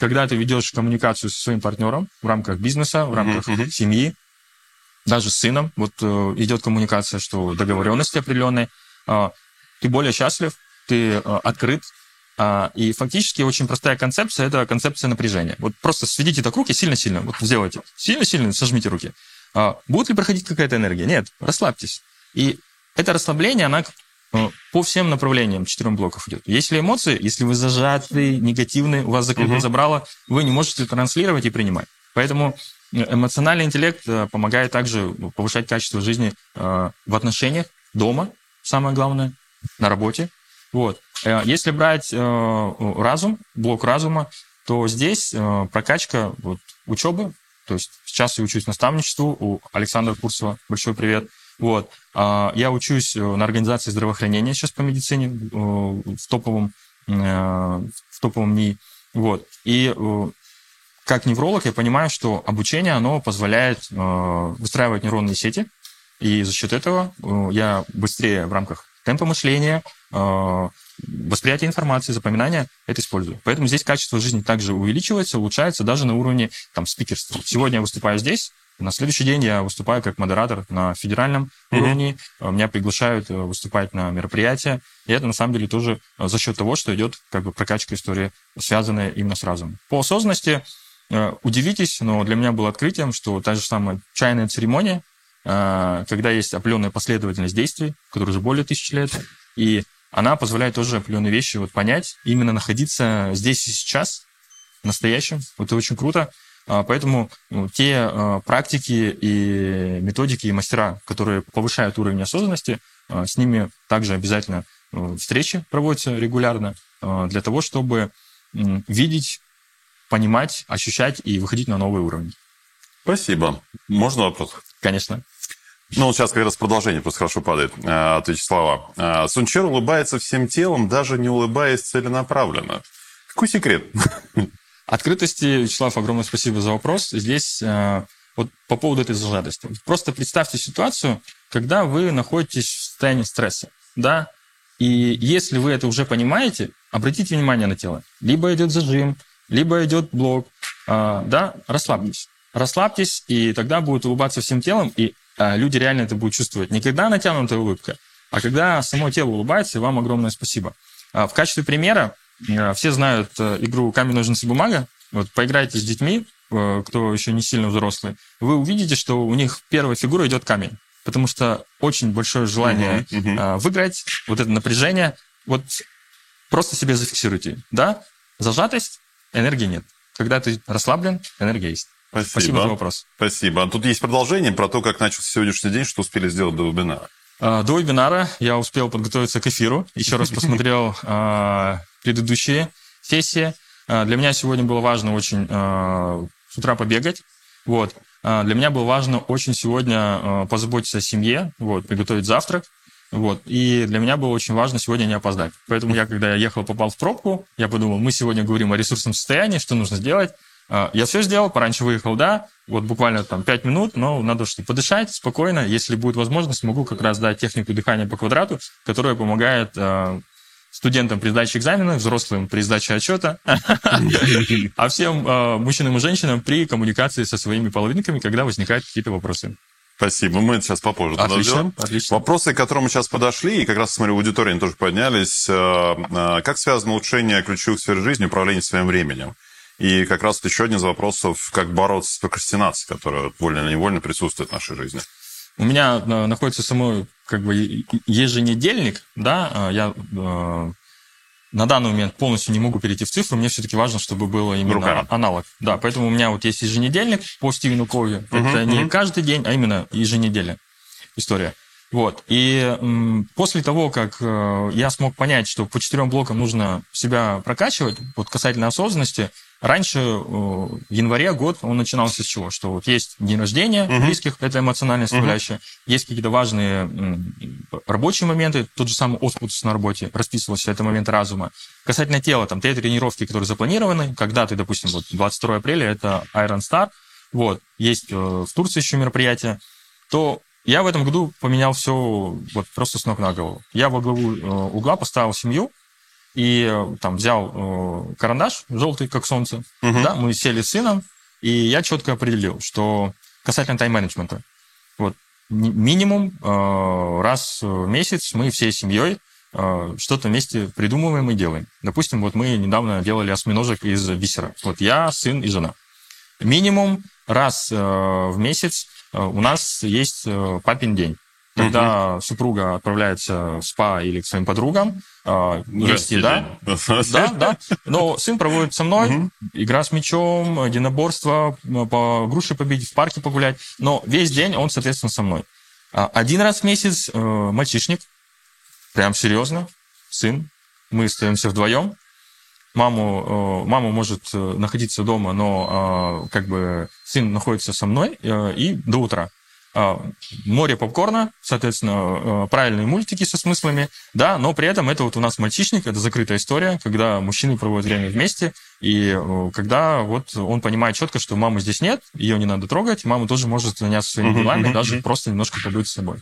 когда ты ведешь коммуникацию со своим партнером в рамках бизнеса, в рамках мгм. семьи, даже с сыном, вот э, идет коммуникация, что договоренности определенные, ты более счастлив, ты открыт, и фактически очень простая концепция – это концепция напряжения. Вот просто сведите так руки сильно-сильно, вот сделайте, сильно-сильно сожмите руки. Будет ли проходить какая-то энергия? Нет, расслабьтесь. И это расслабление, она э, по всем направлениям четырем блоков идет. Если эмоции, если вы зажаты, негативны, у вас закрыто Мгм. забрало, вы не можете транслировать и принимать. Поэтому э, эмоциональный интеллект э, помогает также повышать качество жизни в отношениях, дома, самое главное, на работе. Вот. Если брать разум, блок разума, то здесь прокачка вот, учебы. То есть сейчас я учусь наставничеству у Александра Курсова. Большой привет. Вот. А, Я учусь э, на организации здравоохранения сейчас по медицине э, в топовом, э, в топовом НИИ. Вот. И как невролог я понимаю, что обучение, оно позволяет выстраивать нейронные сети, и за счет этого я быстрее в рамках темпа мышления, восприятия информации, запоминания это использую. Поэтому здесь качество жизни также увеличивается, улучшается даже на уровне там, спикерства. Сегодня я выступаю здесь, на следующий день я выступаю как модератор на федеральном Мгм. уровне. Э, Меня приглашают э, выступать на мероприятия. И это на самом деле тоже э, за счет того, что идет как бы прокачка истории, связанная именно с разумом. По осознанности удивитесь, но для меня было открытием, что та же самая чайная церемония, когда есть определенная последовательность действий, которая уже более тысячи лет, и она позволяет тоже определенные вещи вот понять, именно находиться здесь и сейчас, настоящим. Это очень круто. А, поэтому ну, те а, практики и методики, и мастера, которые повышают уровень осознанности, а, с ними также обязательно ну, встречи проводятся регулярно для того, чтобы видеть, понимать, ощущать и выходить на новый уровень. Спасибо. Можно вопрос? Конечно. Ну, сейчас как раз продолжение просто хорошо падает от Вячеслава. Сунчер улыбается всем телом, даже не улыбаясь целенаправленно. Какой секрет? Открытости, Вячеслав, огромное спасибо за вопрос. Здесь э, вот по поводу этой зажатости. Просто представьте ситуацию, когда вы находитесь в состоянии стресса, да, и если вы это уже понимаете, обратите внимание на тело. Либо идет зажим, либо идет блок, э, да, расслабьтесь. Расслабьтесь, и тогда будет улыбаться всем телом, и э, люди реально это будут чувствовать. Не когда натянутая улыбка, а когда само тело улыбается, и вам огромное спасибо. В качестве примера все знают э, игру камень, ножницы, бумага. Вот поиграйте с детьми, э, кто еще не сильно взрослый, вы увидите, что у них первая фигура идет камень. Потому что очень большое желание uh-huh, uh-huh. выиграть, вот это напряжение. Вот просто себе зафиксируйте. Да, зажатость, энергии нет. Когда ты расслаблен, энергия есть. Спасибо. Спасибо за вопрос. Спасибо. А тут есть продолжение про то, как начался сегодняшний день, что успели сделать до вебинара. До вебинара я успел подготовиться к эфиру, еще раз посмотрел предыдущие сессии. А, для меня сегодня было важно очень а, с утра побегать. Вот. А, для меня было важно очень сегодня позаботиться о семье, вот, приготовить завтрак. Вот. И для меня было очень важно сегодня не опоздать. Поэтому я, когда я ехал, попал в пробку, я подумал, мы сегодня говорим о ресурсном состоянии, что нужно сделать. Я все сделал, пораньше выехал, да, вот буквально там 5 минут, но надо что подышать спокойно. Если будет возможность, могу как раз дать технику дыхания по квадрату, которая помогает студентам при сдаче экзамена, взрослым при сдаче отчета, а всем э, мужчинам и женщинам при коммуникации со своими половинками, когда возникают какие-то вопросы. Спасибо. Мы это сейчас попозже отлично, отлично. Вопросы, к которым мы сейчас подошли, и как раз, смотрю, в аудитории они тоже поднялись. Э, э, как связано улучшение ключевых сфер жизни, управление своим временем? И как раз вот еще один из вопросов, как бороться с прокрастинацией, которая вольно или невольно присутствует в нашей жизни. У меня находится самой как бы еженедельник, да, а, я э, на данный момент полностью не могу перейти в цифру, мне все-таки важно, чтобы было именно Руками. аналог. Да, поэтому у меня вот есть еженедельник по Стивену Кови. Угу, Это не угу. каждый день, а именно еженедельная история. Вот. И м, после того, как э, я смог понять, что по четырем блокам нужно себя прокачивать, вот касательно осознанности, Раньше, э, в январе год, он начинался с чего? Что вот есть день рождения uh-huh. близких, это эмоциональная составляющая, uh-huh. есть какие-то важные рабочие моменты, тот же самый оспутс на работе, расписывался это момент разума. Касательно тела, там, те тренировки, которые запланированы, когда ты, допустим, вот 22 апреля, это Iron Star, вот, есть э, в Турции еще мероприятие, то я в этом году поменял все вот просто с ног на голову. Я во главу э, угла поставил семью, и э, там взял э, карандаш желтый, как солнце, угу. да, мы сели с сыном, и я четко определил, что касательно тайм-менеджмента, вот минимум э, раз в месяц мы всей семьей э, что-то вместе придумываем и делаем. Допустим, вот мы недавно делали осьминожек из бисера. Вот я, сын и жена. Минимум раз э, в месяц э, у нас есть э, папин день. Когда угу. супруга отправляется в спа или к своим подругам, э, есть еда. Да, да. Но сын проводит со мной угу. игра с мячом, единоборство, по груши победить, в парке погулять. Но весь день он, соответственно, со мной. А, один раз в месяц э, мальчишник, прям серьезно, сын. Мы остаемся вдвоем. Маму, э, мама может э, находиться дома, но как бы сын находится со мной и до утра. А, море попкорна, соответственно, э, правильные мультики со смыслами, да, но при этом это вот у нас мальчишник, это закрытая история, когда мужчины проводят время вместе, и э, когда вот он понимает четко, что мамы здесь нет, ее не надо трогать, мама тоже может заняться своими делами, даже просто немножко побыть с собой.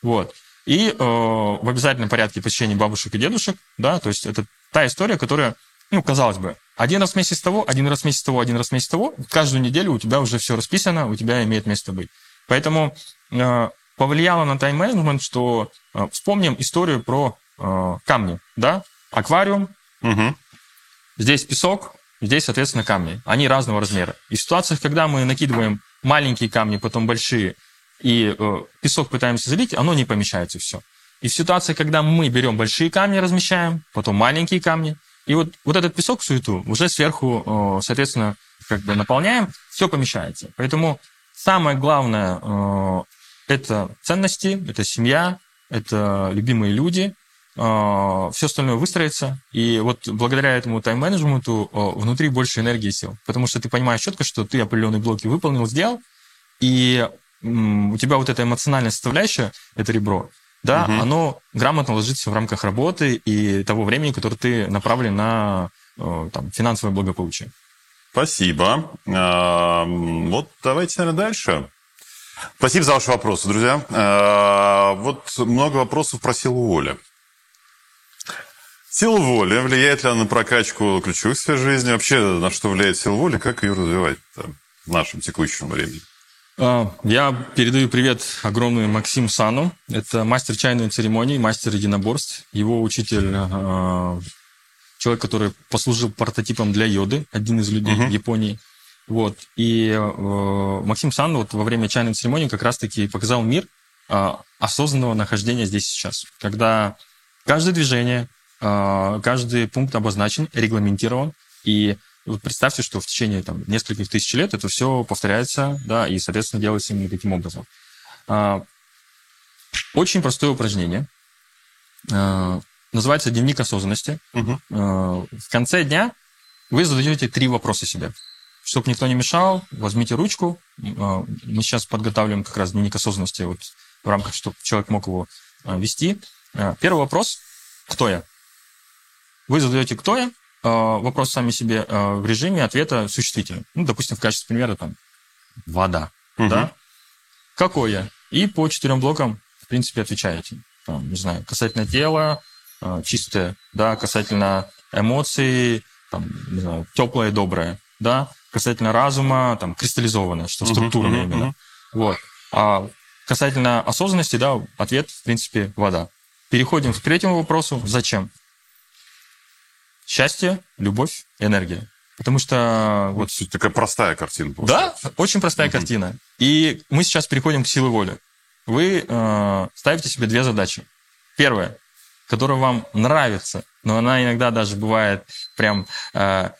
Вот. И э, в обязательном порядке посещение бабушек и дедушек, да, то есть это та история, которая, ну, казалось бы, один раз в месяц того, один раз в месяц того, один раз в месяц того, каждую неделю у тебя уже все расписано, у тебя имеет место быть. Поэтому э, повлияло на тайм-менеджмент, что э, вспомним историю про э, камни, да? Аквариум, угу. здесь песок, здесь, соответственно, камни. Они разного размера. И в ситуациях, когда мы накидываем маленькие камни, потом большие, и э, песок пытаемся залить, оно не помещается все. И в ситуации, когда мы берем большие камни, размещаем, потом маленькие камни, И вот, вот этот песок, суету, уже сверху, э, соответственно, как бы наполняем, все помещается. Поэтому самое главное э, это ценности, это семья, это любимые люди, э, все остальное выстроится. И вот благодаря этому тайм-менеджменту внутри больше энергии и сил. Потому что ты понимаешь четко, что ты определенные блоки выполнил, сделал, и у тебя вот эта эмоциональная составляющая, это ребро, да, угу. оно грамотно ложится в рамках работы и того времени, которое ты направлен на там, финансовое благополучие. Спасибо. А, вот давайте, наверное, дальше. Спасибо за ваши вопросы, друзья. А, вот много вопросов про силу воли. Сила воли, влияет ли она на прокачку ключевых сфер жизни? Вообще, на что влияет сила воли? Как ее развивать в нашем текущем времени? А, я передаю привет огромный Максим Сану. Это мастер чайной церемонии, мастер единоборств. Его учитель человек, который послужил прототипом для йоды, один из людей uh-huh. в Японии. Вот. И э, Максим Сан вот во время чайной церемонии как раз-таки показал мир э, осознанного нахождения здесь сейчас. Когда каждое движение, э, каждый пункт обозначен, регламентирован. И вот представьте, что в течение там, нескольких тысяч лет это все повторяется, да, и, соответственно, делается именно таким образом. Э, очень простое упражнение. Э, называется дневник осознанности. Угу. В конце дня вы задаете три вопроса себе. Чтобы никто не мешал, возьмите ручку. Э, мы сейчас подготавливаем как раз дневник осознанности вот в рамках, чтобы человек мог его вести. Первый вопрос – кто я? Вы задаете «кто я?», вопрос сами себе в режиме ответа существительный. Ну, допустим, в качестве примера там вода, угу. да? Какой я? И по четырем блокам, в принципе, отвечаете. Там, не знаю, касательно тела, чистое, да, касательно эмоций, там, не знаю, теплое, доброе, да, касательно разума, там, кристаллизованное, что структурное uh-huh, именно. Uh-huh. Вот. А касательно осознанности, да, ответ, в принципе, вода. Переходим к третьему вопросу. Зачем? Счастье, любовь, энергия. Потому что... Вот, такая простая картина. Получается. Да, очень простая uh-huh. картина. И мы сейчас переходим к силе воли. Вы э, ставите себе две задачи. Первое которая вам нравится, но она иногда даже бывает прям э,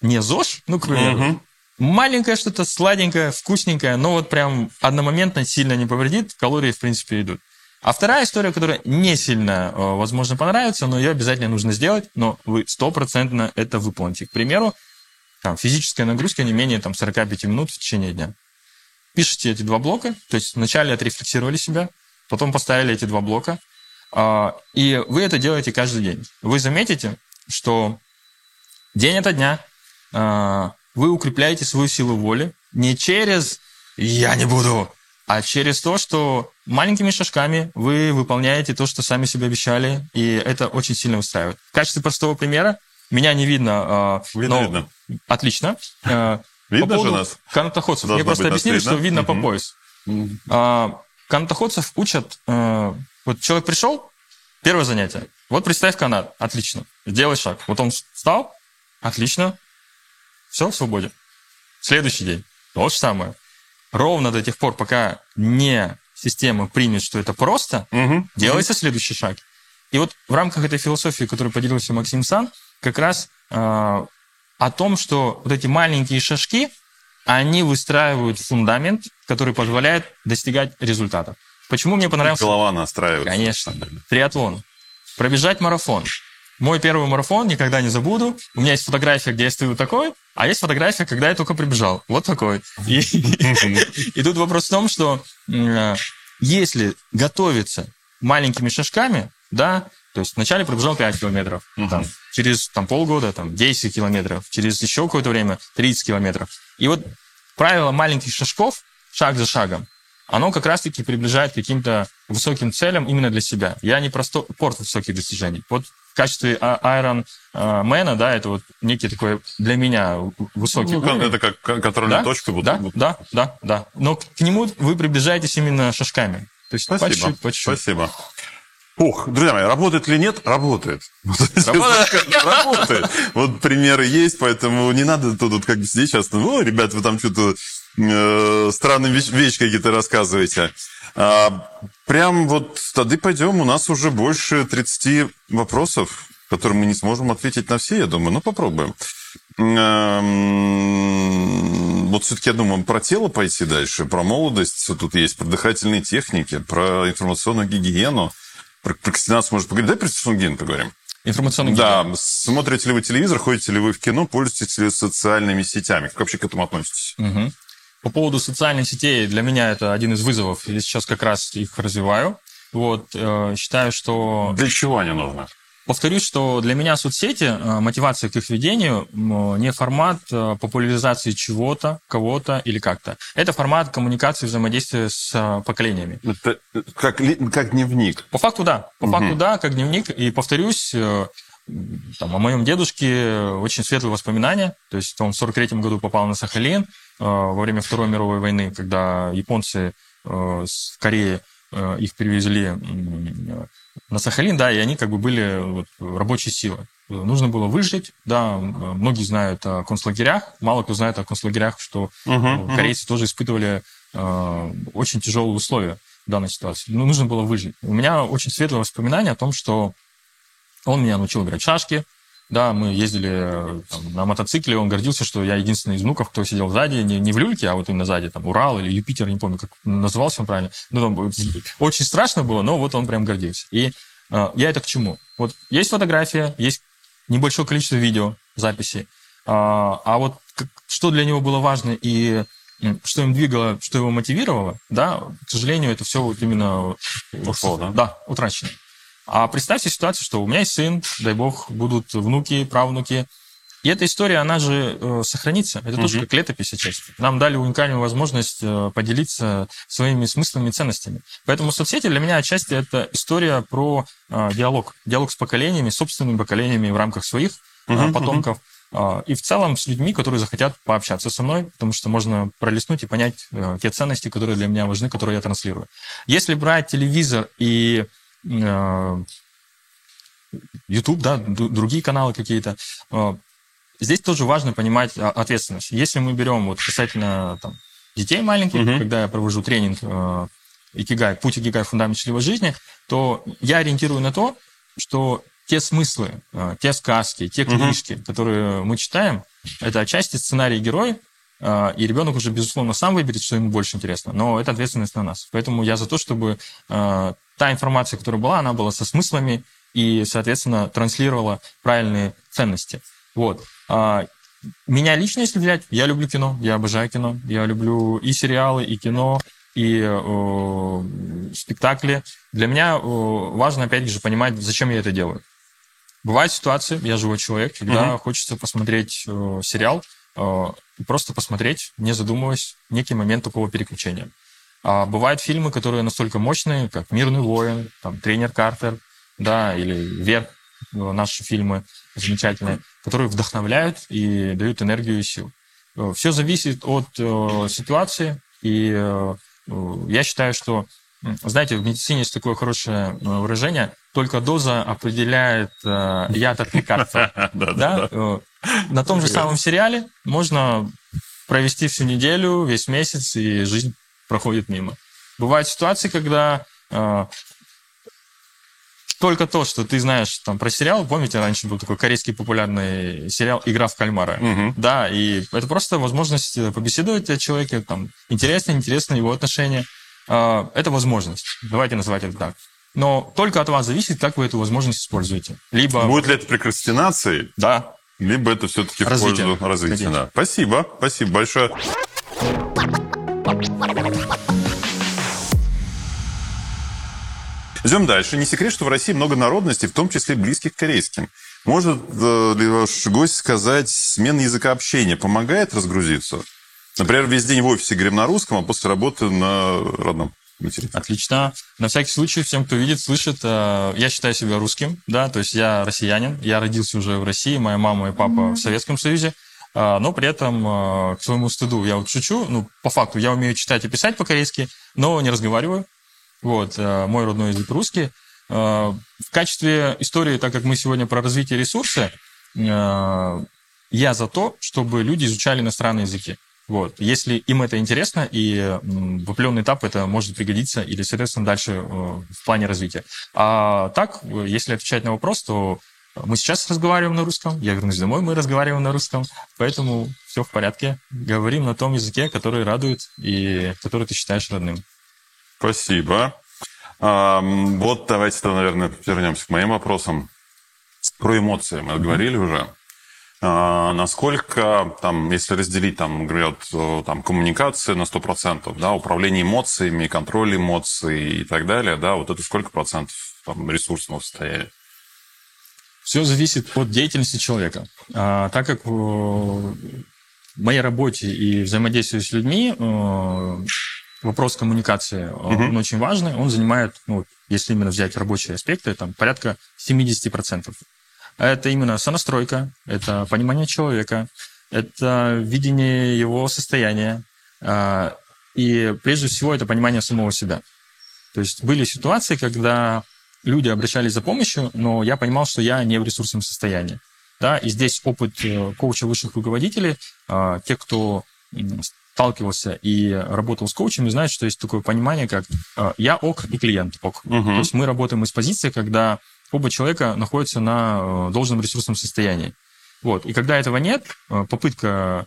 не ЗОЖ, ну, к примеру, угу. маленькое что-то, сладенькое, вкусненькое, но вот прям одномоментно сильно не повредит, калории, в принципе, идут. А вторая история, которая не сильно, э, возможно, понравится, но ее обязательно нужно сделать, но вы стопроцентно это выполните. К примеру, там, физическая нагрузка не менее там, 45 минут в течение дня. Пишите эти два блока, то есть вначале отрефлексировали себя, потом поставили эти два блока, и вы это делаете каждый день. Вы заметите, что день ото дня а, вы укрепляете свою силу воли не через «я не буду», а через то, что маленькими шажками вы выполняете то, что сами себе обещали, и это очень сильно устраивает. В качестве простого примера, меня не видно, а, видно, но... видно. Отлично. Видно по же нас? Канатоходцев. Мне просто объяснили, что видно угу. по пояс. Угу. Канатоходцев учат вот человек пришел, первое занятие. Вот представь канат. Отлично. Сделай шаг. Вот он встал. Отлично. Все, в свободе. Следующий день. То же самое. Ровно до тех пор, пока не система примет, что это просто, угу. делается угу. следующий шаг. И вот в рамках этой философии, которую поделился Максим Сан, как раз э, о том, что вот эти маленькие шажки, они выстраивают фундамент, который позволяет достигать результатов. Почему мне понравился... Голова настраивается. Конечно. Триатлон. Пробежать марафон. Мой первый марафон никогда не забуду. У меня есть фотография, где я стою такой, а есть фотография, когда я только прибежал. Вот такой. И, и тут вопрос в том, что если готовиться маленькими шажками, да, то есть вначале пробежал 5 километров, там, через там, полгода там, 10 километров, через еще какое-то время 30 километров. И вот правило маленьких шажков, шаг за шагом, оно как раз-таки приближает к каким-то высоким целям именно для себя. Я не про спорт высоких достижений. Вот в качестве Iron Мэна, да, это вот некий такой для меня высокий ну, уровень. Это как контрольная да? точка. Да, вот. да, да, да. Но к нему вы приближаетесь именно шажками. То есть Спасибо. по чуть-чуть, по чуть-чуть. Спасибо. Ух, друзья мои, работает ли нет? Работает. Работает. Вот примеры есть, поэтому не надо тут как бы сидеть сейчас, ну, ребята, вы там что-то э, странные вещи какие-то рассказываете. А, прям вот тогда пойдем, у нас уже больше 30 вопросов которым мы не сможем ответить на все, я думаю, но попробуем. Эм, вот все-таки, я думаю, про тело пойти дальше, про молодость. Тут есть про дыхательные техники, про информационную гигиену. Про прокрастинацию можно поговорить. Давай про гигиену поговорим. Информационную Да, смотрите ли вы телевизор, ходите ли вы в кино, пользуетесь ли социальными сетями? Как вообще к этому относитесь? Угу. По поводу социальных сетей, для меня это один из вызовов. Я сейчас как раз их развиваю. Вот, э, считаю, что... Для чего они нужны? Повторюсь, что для меня соцсети, э, мотивация к их ведению не формат э, популяризации чего-то, кого-то или как-то. Это формат коммуникации, взаимодействия с поколениями. Это как, как дневник? По факту да. По угу. факту да, как дневник. И повторюсь, там, о моем дедушке очень светлые воспоминания. То есть он в 43 году попал на Сахалин во время Второй мировой войны, когда японцы с Кореи их перевезли на Сахалин, да, и они как бы были вот, рабочей силой. Нужно было выжить, да, многие знают о концлагерях, мало кто знает о концлагерях, что uh-huh, корейцы uh-huh. тоже испытывали э, очень тяжелые условия в данной ситуации. Ну, нужно было выжить. У меня очень светлое воспоминание о том, что он меня научил играть в шашки, да, мы ездили там, на мотоцикле, он гордился, что я единственный из внуков, кто сидел сзади, не, не в люльке, а вот именно сзади, там, Урал или Юпитер, не помню, как назывался он правильно. Ну, там, очень страшно было, но вот он прям гордился. И э, я это к чему? Вот есть фотография, есть небольшое количество видео, записей, а, а вот как, что для него было важно и что им двигало, что его мотивировало, да, к сожалению, это все вот именно ушло, да? Да, утрачено. А представьте ситуацию, что у меня есть сын, дай бог, будут внуки, правнуки. И эта история, она же э, сохранится. Это угу. тоже как летопись отчасти. Нам дали уникальную возможность э, поделиться своими смыслами и ценностями. Поэтому соцсети для меня отчасти это история про э, диалог. Диалог с поколениями, собственными поколениями в рамках своих угу, потомков. Угу. И в целом с людьми, которые захотят пообщаться со мной, потому что можно пролистнуть и понять э, те ценности, которые для меня важны, которые я транслирую. Если брать телевизор и Э, YouTube, да, другие каналы какие-то. Э, здесь тоже важно понимать а, ответственность. Если мы берем вот касательно там, детей маленьких, mm-hmm. когда я провожу тренинг э, Икигай, путь Икигай, фундамент счастливой жизни, то я ориентирую на то, что те смыслы, те сказки, те книжки, mm-hmm. которые мы читаем, это отчасти сценарий герой, и ребенок уже, безусловно, сам выберет, что ему больше интересно, но это ответственность на нас. Поэтому я за то, чтобы та информация, которая была, она была со смыслами и, соответственно, транслировала правильные ценности. Вот. А, меня лично, если взять, я люблю кино, я обожаю кино, я люблю и сериалы, и кино, и э, спектакли. Для меня э, важно, опять же, понимать, зачем я это делаю. Бывают ситуации, я живой человек, когда mm-hmm. хочется посмотреть э, сериал, э, просто посмотреть, не задумываясь, некий момент такого переключения. А бывают фильмы, которые настолько мощные, как «Мирный воин», там, «Тренер Картер», да, или «Вверх», э, наши фильмы замечательные, которые вдохновляют и дают энергию и сил. Э, Все зависит от э, ситуации, и э, я считаю, что, знаете, в медицине есть такое хорошее э, выражение, только доза определяет э, яд от лекарства. Да? На том же самом сериале можно провести всю неделю, весь месяц, и жизнь проходит мимо. Бывают ситуации, когда э, только то, что ты знаешь там про сериал, помните, раньше был такой корейский популярный сериал «Игра в кальмара». Угу. Да, и это просто возможность побеседовать о человеке, там, интересно, интересно его отношения. Э, это возможность, давайте называть это так. Но только от вас зависит, как вы эту возможность используете. Либо... Будет ли это прекрастинацией? Да. Либо это все-таки в пользу развития. Да. Спасибо, спасибо большое. Идем дальше. Не секрет, что в России много народностей, в том числе близких к корейским. Может э, ли ваш гость сказать, смена языка общения помогает разгрузиться? Например, весь день в офисе говорим на русском, а после работы на родном материке. Отлично. На всякий случай, всем, кто видит, слышит, э, я считаю себя русским, да, то есть я россиянин, я родился уже в России, моя мама и папа в Советском Союзе, а, но при этом а, к своему стыду я вот шучу, ну, по факту я умею читать и писать по-корейски, но не разговариваю. Вот, а, мой родной язык русский. В качестве истории, так как мы сегодня про развитие ресурса, я за то, чтобы люди изучали иностранные языки. Вот. Если им это интересно, и в определенный этап это может пригодиться или, соответственно, дальше в плане развития. А так, если отвечать на вопрос, то Мы сейчас разговариваем на русском, я вернусь домой, мы разговариваем на русском, поэтому все в порядке. Говорим на том языке, который радует и который ты считаешь родным. Спасибо. Вот давайте, наверное, вернемся к моим вопросам. Про эмоции мы говорили уже. А, насколько, там, если разделить, там, говорят, там, коммуникация на 100%, да, управление эмоциями, контроль эмоций и так далее, да, вот это сколько процентов там, ресурсного состояния? Все зависит от деятельности человека. А, так как в моей работе и взаимодействии с людьми вопрос коммуникации, угу. он очень важный. Он занимает, ну, если именно взять рабочие аспекты, там порядка 70%. Это именно сонастройка, это понимание человека, это видение его состояния, а, и прежде всего это понимание самого себя. То есть были ситуации, когда люди обращались за помощью, но я понимал, что я не в ресурсном состоянии. Да, и здесь опыт э, коуча высших руководителей, те, кто сталкивался и работал с коучами, знают, что есть такое понимание, как а, я ок и клиент ок. Угу. То есть мы работаем из позиции, когда оба человека находятся на э, должном ресурсном состоянии. Вот. И когда этого нет, э, попытка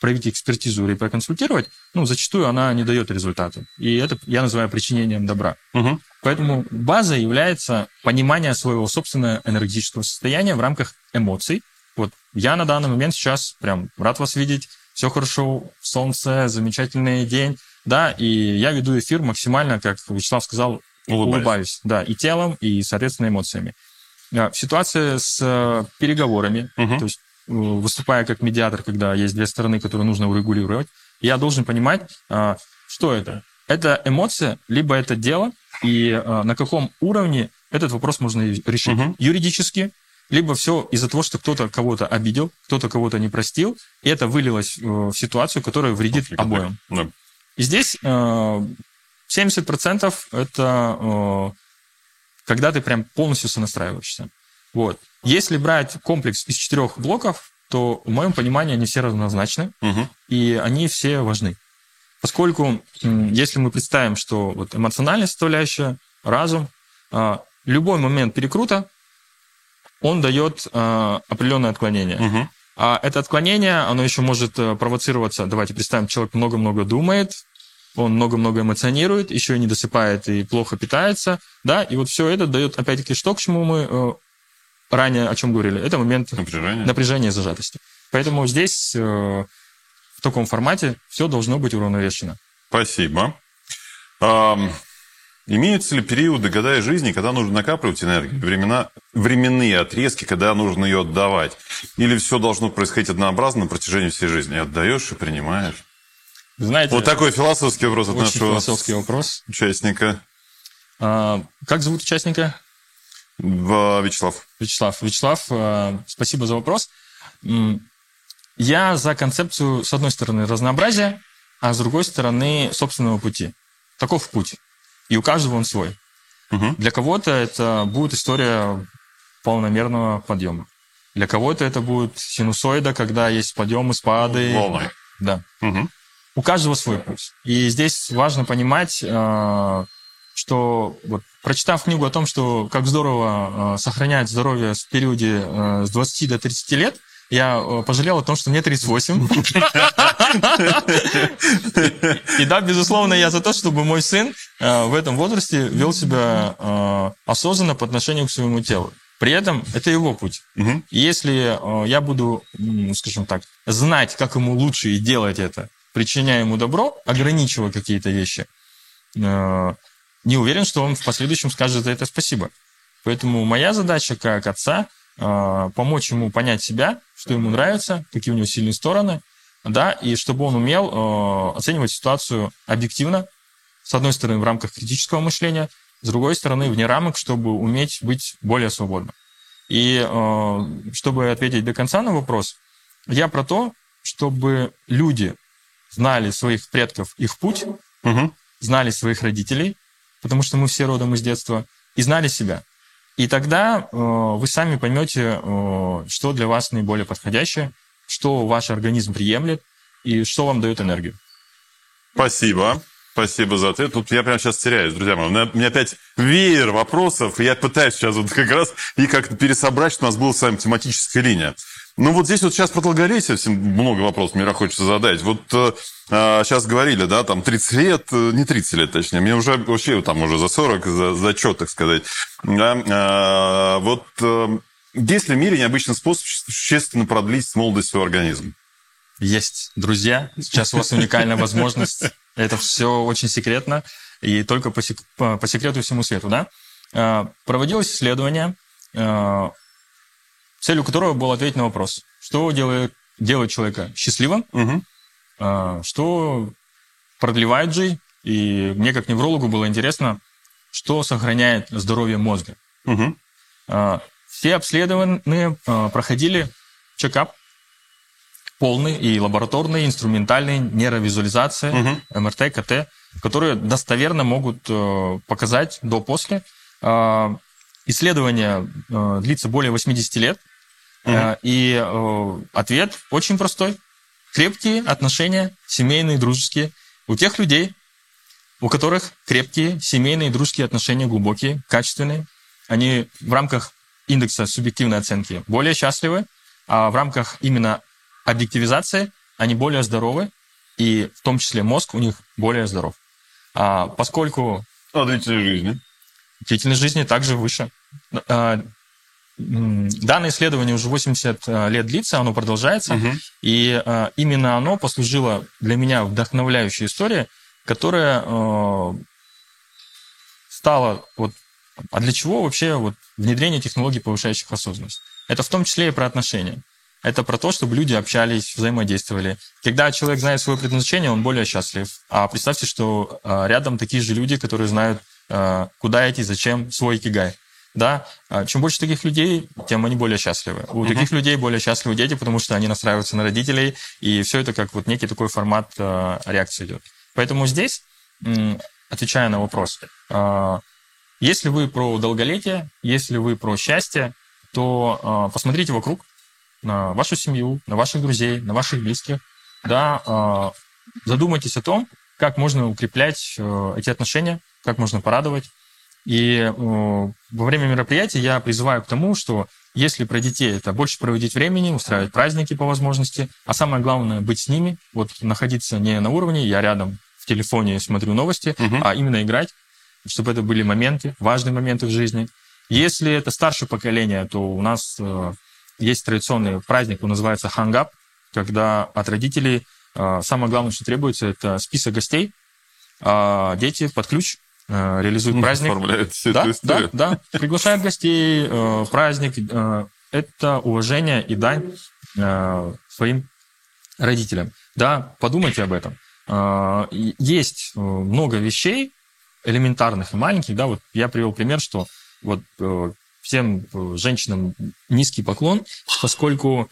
провести экспертизу или проконсультировать, ну, зачастую она не дает результата. И это я называю причинением добра. Угу. Поэтому база является понимание своего собственного энергетического состояния в рамках эмоций. Вот я на данный момент сейчас прям рад вас видеть, все хорошо, солнце, замечательный день, да, и я веду эфир максимально, как Вячеслав сказал, улыбаюсь, улыбаюсь да, и телом, и, соответственно, эмоциями. В ситуации с э, переговорами, угу. то есть Э, выступая как медиатор, когда есть две стороны, которые нужно урегулировать, я должен понимать, а, что это. Это эмоция, либо это дело, и а, на каком уровне этот вопрос можно решить. Угу. Юридически, либо все из-за того, что кто-то кого-то обидел, кто-то кого-то не простил, и это вылилось э, в ситуацию, которая вредит Конфликт, обоим. Да. И здесь 70% э, это когда ты прям полностью сонастраиваешься. Вот. Если брать комплекс из четырех блоков, то, в моем понимании, они все равнозначны, угу. и они все важны. Поскольку, если мы представим, что вот эмоциональная составляющая, разум, любой момент перекрута, он дает а, определенное отклонение. Угу. А это отклонение, оно еще может э, провоцироваться. Давайте представим, человек много-много думает, он много-много эмоционирует, еще и не досыпает и плохо питается, да, и вот все это дает, опять-таки, что, к чему мы э, ранее о чем говорили, это момент напряжения, напряжения зажатости. Поэтому здесь э, в таком формате все должно быть уравновешено. Спасибо. Um... Имеются ли периоды года и жизни, когда нужно накапливать энергию, времена, временные отрезки, когда нужно ее отдавать? Или все должно происходить однообразно на протяжении всей жизни? Отдаешь и принимаешь? Знаете, вот такой философский вопрос от нашего философский вопрос. участника. А, как зовут участника? Вячеслав. Вячеслав. Вячеслав, э, спасибо за вопрос. Я за концепцию, с одной стороны, разнообразия, а с другой стороны, собственного пути. Таков путь. И у каждого он свой. Угу. Для кого-то это будет история полномерного подъема. Для кого-то это будет синусоида, когда есть подъемы, спады. Волны. Да. Угу. У каждого свой путь. И здесь важно понимать, э, что вот прочитав книгу о том, что как здорово э, сохранять здоровье в периоде э, с 20 до 30 лет, я э, пожалел о том, что мне 38. И да, безусловно, я за то, чтобы мой сын э, в этом возрасте вел себя э, осознанно по отношению к своему телу. При этом это его путь. Угу. если я буду, скажем так, знать, как ему лучше и делать это, причиняя ему добро, ограничивая какие-то вещи, не уверен, что он в последующем скажет за это спасибо. Поэтому моя задача как отца помочь ему понять себя, что ему нравится, какие у него сильные стороны, да, и чтобы он умел э, оценивать ситуацию объективно, с одной стороны, в рамках критического мышления, с другой стороны, вне рамок, чтобы уметь быть более свободным. И э, чтобы ответить до конца на вопрос, я про то, чтобы люди знали своих предков, их путь, угу. знали своих родителей, потому что мы все родом из детства, и знали себя. И тогда э, вы сами поймете, э, что для вас наиболее подходящее, что ваш организм приемлет и что вам дает энергию. Спасибо. Спасибо за ответ. Тут я прямо сейчас теряюсь, друзья мои. У меня, у меня опять веер вопросов, и я пытаюсь сейчас вот как раз и как-то пересобрать, что у нас была с вами тематическая линия. Ну вот здесь вот сейчас про долголетие всем много вопросов мне хочется задать. Вот э, сейчас говорили, да, там 30 лет, э, не 30 лет точнее, мне уже вообще там уже за 40, за, за что, так сказать. Да, э, вот э, есть ли в мире необычный способ существенно продлить молодость своего организма? Есть, друзья. Сейчас у вас уникальная возможность. Это все очень секретно и только по, сек- по, секрету всему свету, да? Э, Проводилось исследование, целью которого было ответить на вопрос, что делает, делает человека счастливым, Угу. Э, что продлевает жизнь. И мне, как неврологу, было интересно, что сохраняет здоровье мозга. Угу. Все обследованные э, проходили чекап полный и лабораторный, инструментальный, нейровизуализация, Угу. МРТ, КТ, которые достоверно могут э, показать до-после. Исследование э, длится более 80 лет, Э, и э, ответ очень простой. Крепкие отношения, семейные, дружеские, у тех людей, у которых крепкие семейные, дружеские отношения, глубокие, качественные, они в рамках индекса субъективной оценки более счастливы, а в рамках именно объективизации они более здоровы, и в том числе мозг у них более здоров. А поскольку А длительность жизни? длительность жизни также выше. А, Данное исследование уже 80 лет длится, оно продолжается, Мгм. и а, именно оно послужило для меня вдохновляющей историей, которая э, стала вот а для чего вообще вот внедрение технологий, повышающих осознанность? Это в том числе и про отношения. Это про то, чтобы люди общались, взаимодействовали. Когда человек знает свое предназначение, он более счастлив. А представьте, что э, рядом такие же люди, которые знают, э, куда идти, зачем, свой кигай. Да? А Чем больше таких людей, тем они более счастливы. У таких людей более счастливы дети, потому что они настраиваются на родителей, и все это как вот некий такой формат э, реакции идет. Поэтому здесь, отвечая на вопрос, э, если вы про долголетие, если вы про счастье, то э, посмотрите вокруг на вашу семью, на ваших друзей, на ваших близких, да, э, задумайтесь о том, как можно укреплять э, эти отношения, как можно порадовать. И э, во время мероприятия я призываю к тому, что если про детей это больше проводить времени, устраивать праздники по возможности, а самое главное быть с ними, вот находиться не на уровне, я рядом в телефоне смотрю новости, Мгм. а именно играть, чтобы это были моменты, важные моменты в жизни. Если это старшее поколение, то у нас э, есть традиционный праздник, он называется хангап, когда от родителей э, самое главное, что требуется, это список гостей, а дети под ключ э, реализуют праздник. Оформляет всю Да, эту да, историю. да. Приглашают гостей, э, праздник. э, это уважение и дань своим родителям. Да, подумайте об этом. Есть много вещей элементарных и маленьких. Да, вот я привел пример, что вот всем женщинам низкий поклон, поскольку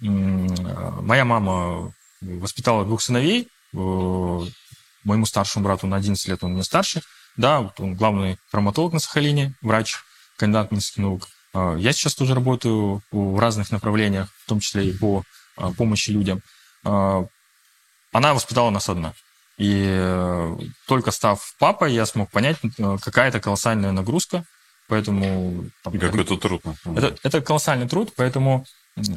моя мама воспитала двух сыновей, моему старшему брату на 11 лет он мне старше, да, вот он главный травматолог на Сахалине, врач, кандидат медицинских наук. А, Я сейчас тоже работаю в разных направлениях, в том числе и по а, помощи людям. А, Она воспитала нас одна. И э, только став папой, я смог понять, э, какая это колоссальная нагрузка. Поэтому там, И какой тут труд. это, это колоссальный труд, поэтому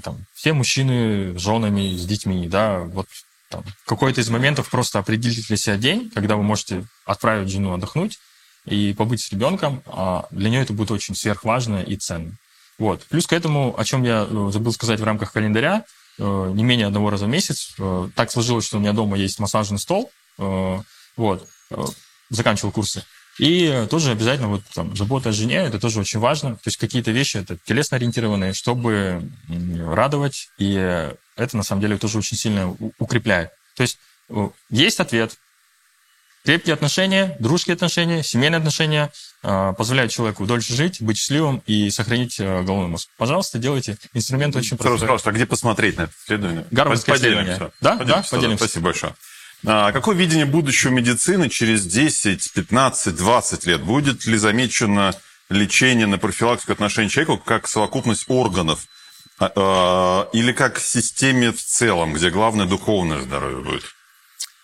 там, все мужчины с женами, с детьми, да, вот там, какой-то из моментов просто определите для себя день, когда вы можете отправить жену отдохнуть и побыть с ребенком, а для нее это будет очень сверхважно и ценно. Вот. Плюс к этому, о чем я э, забыл сказать в рамках календаря, э, не менее одного раза в месяц. э, Так сложилось, что у меня дома есть массажный стол. Вот. Заканчивал курсы. И тоже обязательно вот там забота о жене, это тоже очень важно. То есть какие-то вещи это телесно ориентированные, чтобы радовать, и это на самом деле тоже очень сильно укрепляет. То есть э, есть ответ. Крепкие отношения, дружеские отношения, семейные отношения э, позволяют человеку дольше жить, быть счастливым и сохранить э, головной мозг. Пожалуйста, делайте. Инструмент очень Сразу простой. спрашивают, а где посмотреть на это исследование? Гарвардское Поделимся. исследование. Да, да, Поделимся, поделимся. Спасибо большое. А, какое видение будущего медицины через 10, 15, 20 лет? Будет ли замечено лечение на профилактику отношений человека как совокупность органов? А, а, или как в системе в целом, где главное духовное здоровье будет?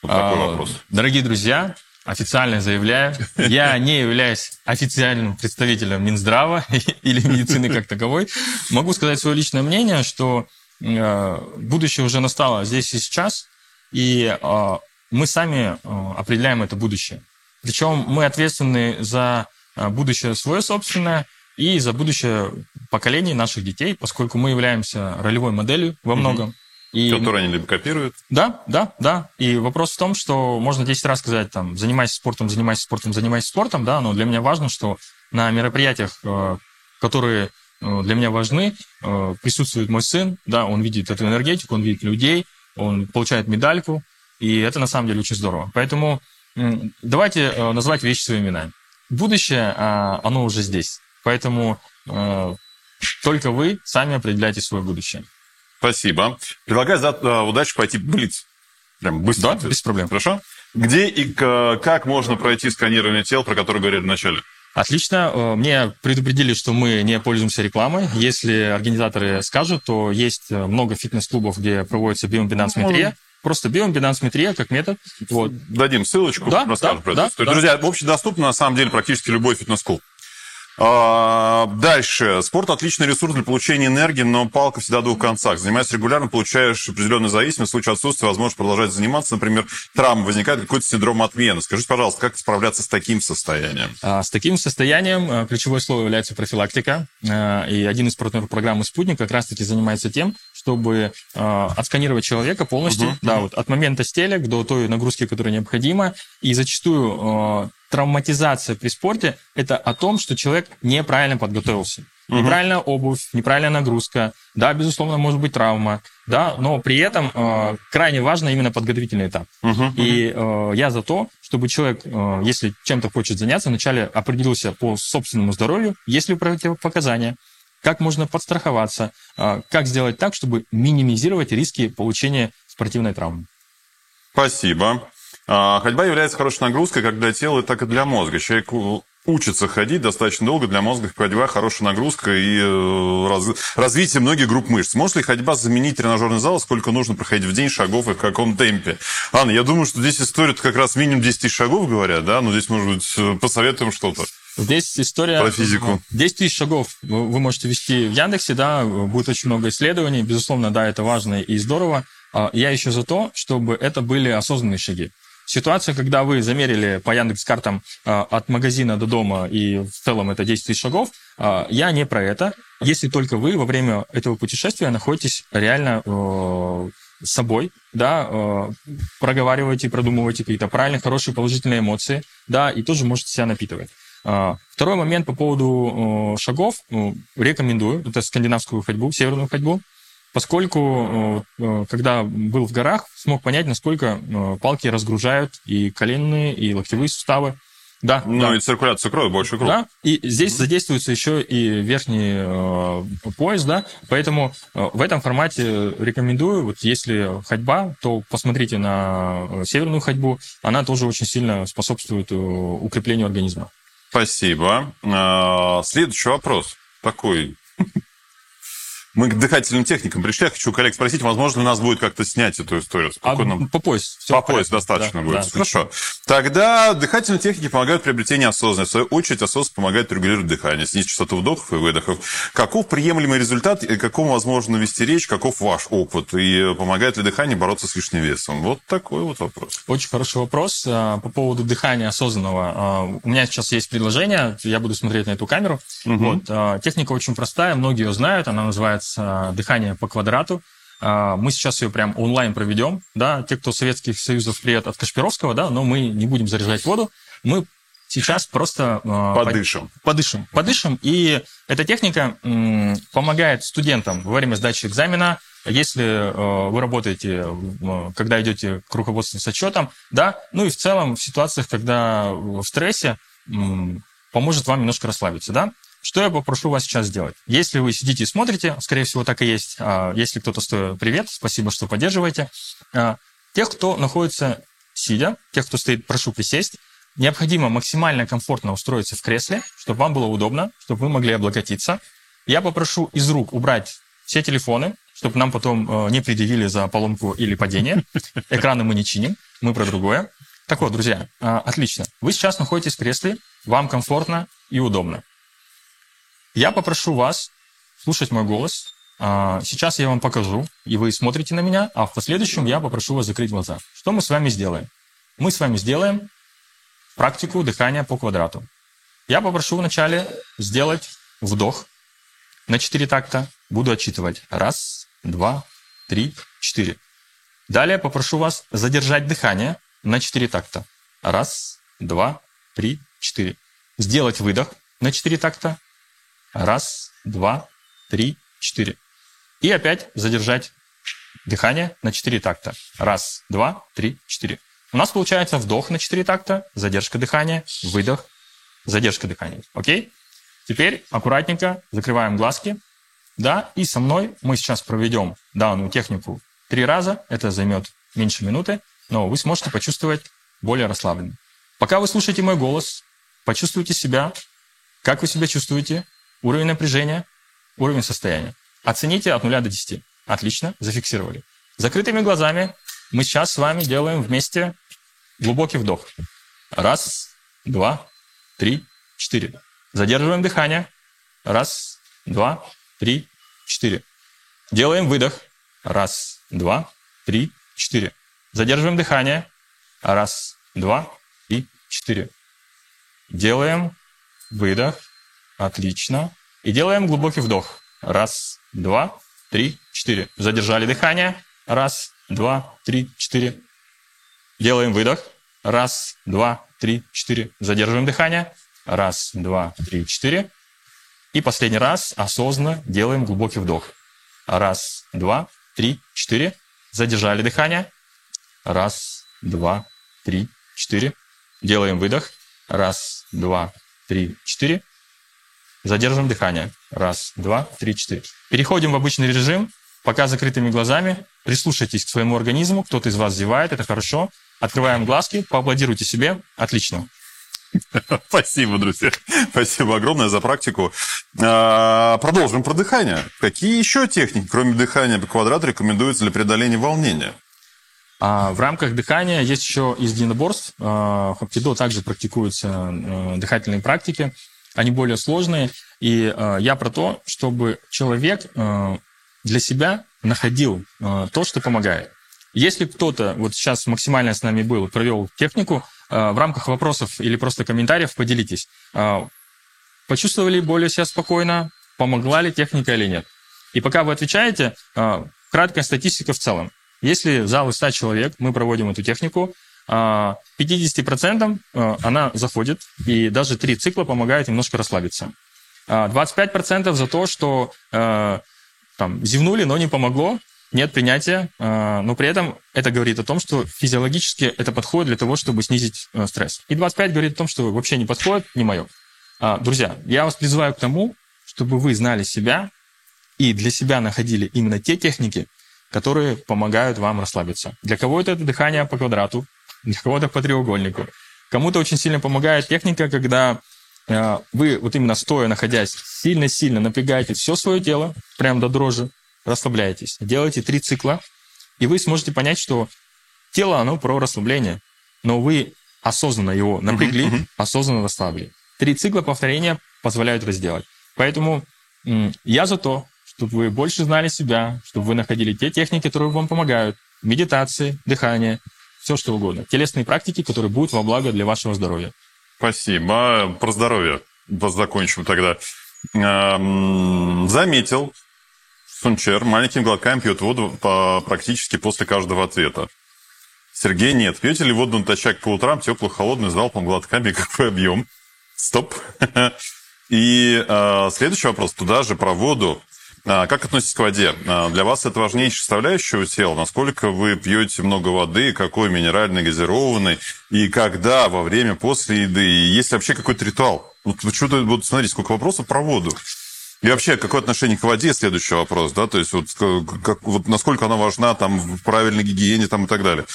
Вот такой А, вопрос. Дорогие друзья, официально заявляю, я не являюсь официальным представителем Минздрава или медицины как таковой. Могу сказать свое личное мнение, что э, будущее уже настало здесь и сейчас, и э, мы сами э, определяем это будущее. Причем мы ответственны за э, будущее свое собственное и за будущее поколений наших детей, поскольку мы являемся ролевой моделью во многом. И... Которые они либо копируют. Да, да, да. И вопрос в том, что можно 10 раз сказать, там, занимайся спортом, занимайся спортом, занимайся спортом, да, но для меня важно, что на мероприятиях, э, которые э, для меня важны, э, присутствует мой сын, да, он видит эту энергетику, он видит людей, он получает медальку, и это на самом деле очень здорово. Поэтому давайте назвать вещи своими именами. Будущее, а, оно уже здесь. Поэтому только вы сами определяете свое будущее. Спасибо. Предлагаю за uh, удачу пойти блиц. Прям быстро. Да, без проблем. Хорошо? Где и как можно пройти сканирование тел, про которое говорили в начале? Отлично. Э, мне предупредили, что мы не пользуемся рекламой. Если организаторы скажут, то есть э, много фитнес-клубов, где проводится биоимпедансметрия. Ну, Просто биоимпедансметрия как метод. Вот. Дадим ссылочку, да, расскажем да, про это. Да, да. Друзья, общедоступно на самом деле практически любой фитнес-клуб. А, дальше. Спорт – отличный ресурс для получения энергии, но палка всегда о двух концах. Занимаясь регулярно, получаешь определенную зависимость. В случае отсутствия возможность продолжать заниматься, например, травма, возникает какой-то синдром отмены. Скажите, пожалуйста, как справляться с таким состоянием? А, с таким состоянием а, ключевое слово является профилактика. И один из партнеров программы «Спутник» как раз-таки занимается тем, чтобы э, отсканировать человека полностью, uh-huh, да, uh-huh. вот от момента стелек до той нагрузки, которая необходима. И зачастую э, травматизация при спорте – это о том, что человек неправильно подготовился. Угу. Неправильная обувь, неправильная нагрузка. Да, безусловно, может быть травма, да, но при этом э, крайне важно именно подготовительный этап. Угу, и э, я за то, чтобы человек, э, если чем-то хочет заняться, вначале определился по собственному здоровью, есть ли противопоказания, как можно подстраховаться, э, как сделать так, чтобы минимизировать риски получения спортивной травмы. Спасибо. А, ходьба является хорошей нагрузкой как для тела, так и для мозга. Человек учится ходить достаточно долго, для мозга ходьба хорошая нагрузка и э, раз, развитие многих групп мышц. Может ли ходьба заменить тренажерный зал? Сколько нужно проходить в день шагов и в каком темпе? Анна, я думаю, что здесь история как раз минимум 10 тысяч шагов говорят, да? Но здесь, может быть, э, посоветуем что-то. Здесь история... Про физику. 10 тысяч шагов вы можете вести в Яндексе, да, будет очень много исследований. Безусловно, да, это важно и здорово. А я еще за то, чтобы это были осознанные шаги. Ситуация, когда вы замерили по Яндекс.Картам э, от магазина до дома, и в целом это 10 тысяч шагов, э, я не про это. Если только вы во время этого путешествия находитесь реально э, с собой, да, э, проговариваете, продумываете какие-то правильные, хорошие, положительные эмоции, да, и тоже можете себя напитывать. Э, второй момент по поводу шагов. Э, рекомендую, это скандинавскую ходьбу, северную ходьбу поскольку, когда был в горах, смог понять, насколько палки разгружают и коленные, и локтевые суставы. Да, ну да. и циркуляция крови, больше крови. Да, и здесь mm-hmm. задействуется еще и верхний э, пояс, да, поэтому э, в этом формате рекомендую, вот если ходьба, то посмотрите на северную ходьбу, она тоже очень сильно способствует э, укреплению организма. Спасибо. Э, следующий вопрос такой мы к дыхательным техникам пришли. Я хочу коллег спросить, возможно, нас будет как-то снять эту историю. А нам... По пояс. По пояс достаточно да, будет. Да, Хорошо. Тогда дыхательные техники помогают приобретению осознанности. В свою очередь, осознанность помогает регулировать дыхание, снизить частоту вдохов и выдохов. Каков приемлемый результат и какому возможно вести речь? Каков ваш опыт? И помогает ли дыхание бороться с лишним весом? Вот такой вот вопрос. Очень хороший вопрос. А, по поводу дыхания осознанного. А, у меня сейчас есть предложение. Я буду смотреть на эту камеру. Угу. Вот. А, техника очень простая. Многие ее знают. Она называется называется «Дыхание по квадрату». А, мы сейчас ее прям онлайн проведем, да, те, кто Советских Союзов привет от Кашпировского, да, но мы не будем заряжать воду, мы сейчас просто... А, подышим. Подышим. Подышим, и эта техника помогает студентам во время сдачи экзамена, если э, вы работаете, когда идете к руководству с отчетом, да, ну и в целом в ситуациях, когда в стрессе, поможет вам немножко расслабиться, да. Что я попрошу вас сейчас сделать? Если вы сидите и смотрите, скорее всего, так и есть. А, если кто-то стоит, привет, спасибо, что поддерживаете. А, тех, кто находится сидя, тех, кто стоит, прошу присесть. Необходимо максимально комфортно устроиться в кресле, чтобы вам было удобно, чтобы вы могли облокотиться. Я попрошу из рук убрать все телефоны, чтобы нам потом э, не предъявили за поломку или падение. Экраны мы не чиним, мы про другое. Так вот, друзья, а, отлично. Вы сейчас находитесь в кресле, вам комфортно и удобно. Я попрошу вас слушать мой голос. А, сейчас я вам покажу, и вы смотрите на меня, а в последующем я попрошу вас закрыть глаза. Что мы с вами сделаем? Мы с вами сделаем практику дыхания по квадрату. Я попрошу вначале сделать вдох на 4 такта. Буду отчитывать. Раз, два, три, четыре. Далее попрошу вас задержать дыхание на 4 такта. Раз, два, три, четыре. Сделать выдох на 4 такта. Раз, два, три, четыре. И опять задержать дыхание на 4 такта. Раз, два, три, четыре. У нас получается вдох на 4 такта, задержка дыхания, выдох, задержка дыхания. Окей? Теперь аккуратненько закрываем глазки. Да, и со мной мы сейчас проведем данную технику три раза. Это займет меньше минуты, но вы сможете почувствовать более расслабленно. Пока вы слушаете мой голос, почувствуйте себя, как вы себя чувствуете, уровень напряжения, уровень состояния. Оцените от 0 до 10. Отлично, зафиксировали. Закрытыми глазами мы сейчас с вами делаем вместе глубокий вдох. Раз, два, три, четыре. Задерживаем дыхание. Раз, два, три, четыре. Делаем выдох. Раз, два, три, четыре. Задерживаем дыхание. Раз, два, три, четыре. Делаем выдох. Отлично. И делаем глубокий вдох. Раз, два, три, четыре. Задержали дыхание. Раз, два, три, четыре. Делаем выдох. Раз, два, три, четыре. Задерживаем дыхание. Раз, два, три, четыре. И последний раз осознанно делаем глубокий вдох. Раз, два, три, четыре. Задержали дыхание. Раз, два, три, четыре. Делаем выдох. Раз, два, три, четыре. Задерживаем дыхание. Раз, два, три, четыре. Переходим в обычный режим. Пока закрытыми глазами. Прислушайтесь к своему организму. Кто-то из вас зевает, это хорошо. Открываем глазки, поаплодируйте себе. Отлично. Спасибо, друзья. Спасибо огромное за практику. А, продолжим про дыхание. Какие еще техники, кроме дыхания по квадрату, рекомендуются для преодоления волнения? А в рамках дыхания есть еще из единоборств. В Хапкидо также практикуются э, дыхательные практики. Они более сложные. И э, я про то, чтобы человек э, для себя находил то, что помогает. Если кто-то вот сейчас максимально с нами был, провел технику, в рамках вопросов или просто комментариев поделитесь. Почувствовали более себя спокойно? Помогла ли техника или нет? И пока вы отвечаете, краткая статистика в целом. Если зал из 100 человек, мы проводим эту технику, 50% она заходит, и даже три цикла помогают немножко расслабиться. 25% за то, что там, зевнули, но не помогло, нет принятия, но при этом это говорит о том, что физиологически это подходит для того, чтобы снизить стресс. И 25 говорит о том, что вообще не подходит, не мое. Друзья, я вас призываю к тому, чтобы вы знали себя и для себя находили именно те техники, которые помогают вам расслабиться. Для кого-то это дыхание по квадрату, кого-то по треугольнику. Кому-то очень сильно помогает техника, когда э, вы вот именно стоя, находясь, сильно-сильно напрягаете все свое тело, прям до дрожи, расслабляетесь. Делаете три цикла, и вы сможете понять, что тело, оно про расслабление, но вы осознанно его напрягли, uh-huh, uh-huh. осознанно расслабили. Три цикла повторения позволяют это сделать. Поэтому я за то, чтобы вы больше знали себя, чтобы вы находили те техники, которые вам помогают. Медитации, дыхание, все что угодно. Телесные практики, которые будут во благо для вашего здоровья. Спасибо. Про здоровье закончим тогда. Заметил, Сунчер маленькими глотками пьет воду практически после каждого ответа. Сергей, нет. Пьете ли воду натощак по утрам, теплую, холодную, с залпом, глотками, какой объем? Стоп. И э, следующий вопрос туда же про воду. А, как относитесь к воде? А, для вас это важнейшая составляющая тела? Насколько вы пьете много воды, какой минеральной, газированной, и когда, во время, после еды? И есть ли вообще какой-то ритуал? Вот что-то, вот смотрите, сколько вопросов про воду. И вообще, какое отношение к воде, следующий вопрос, да, то есть вот, как, вот насколько она важна там в правильной гигиене там и так далее.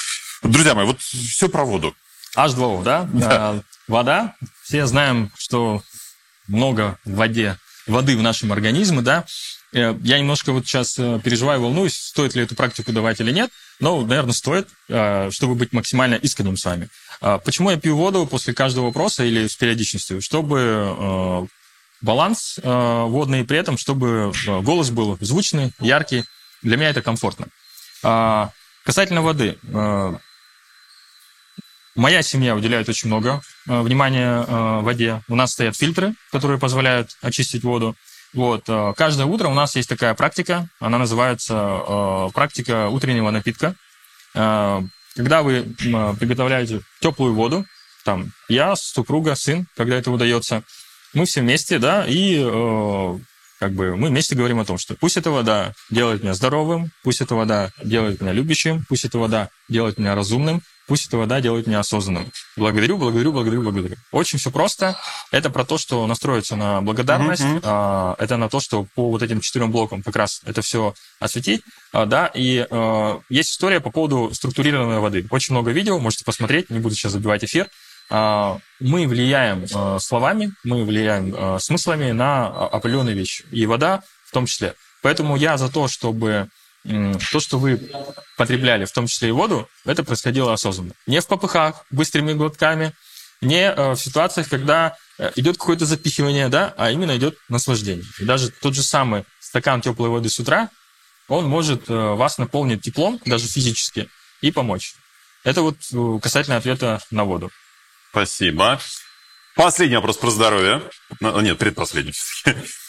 Друзья мои, вот все про воду. H2O, да? да. А, вода. Все знаем, что много в воде, воды в нашем организме, да. Э, я немножко вот сейчас э, переживаю, волнуюсь, стоит ли эту практику давать или нет. Ну, наверное, стоит, э, чтобы быть максимально искренним с вами. А почему я пью воду после каждого вопроса или с периодичностью? Чтобы баланс водный, при этом, чтобы голос был звучный, яркий. Для меня это комфортно. А касательно воды. Моя семья уделяет очень много внимания воде. У нас стоят фильтры, которые позволяют очистить воду. Вот. Э, каждое утро у нас есть такая практика, она называется э, практика утреннего напитка. Э, когда вы приготовляете теплую воду, там я, супруга, сын, когда это удается, мы все вместе, да, и как бы мы вместе говорим о том, что пусть эта вода делает меня здоровым, пусть эта вода делает меня любящим, пусть эта вода делает меня разумным, Пусть эта вода делает меня осознанным. Благодарю, благодарю, благодарю, благодарю. Очень все просто. Это про то, что настроиться на благодарность. Mm-hmm. Это на то, что по вот этим четырем блокам как раз это все осветить. А, да, и а, есть история по поводу структурированной воды. Очень много видео, можете посмотреть, не буду сейчас забивать эфир. Мы влияем словами, мы влияем смыслами на определенные вещи. И вода в том числе. Поэтому я за то, чтобы то, что вы потребляли, в том числе и воду, это происходило осознанно. Не в попыхах, быстрыми глотками, не э, в ситуациях, когда э, идет какое-то запихивание, да, а именно идет наслаждение. И даже тот же самый стакан теплой воды с утра, он может э, вас наполнить теплом, даже физически, и помочь. Это вот касательно ответа на воду. Спасибо. Последний вопрос про здоровье. Нет, предпоследний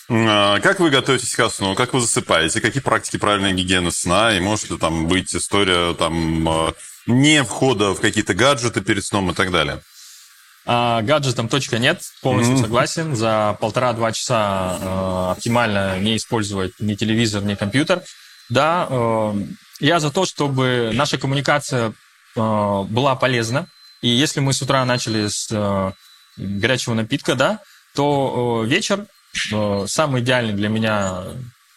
как вы готовитесь ко сну? Как вы засыпаете? Какие практики правильной гигиены сна? И может ли там быть история там а, не входа в какие-то гаджеты перед сном и так далее? А, гаджетом точка нет, полностью mm-hmm. согласен. За полтора-два часа э, оптимально не использовать ни телевизор, ни компьютер. Да, э, я за то, чтобы наша коммуникация э, была полезна. И если мы с утра начали с э, горячего напитка, да, то э, вечер самый идеальный для меня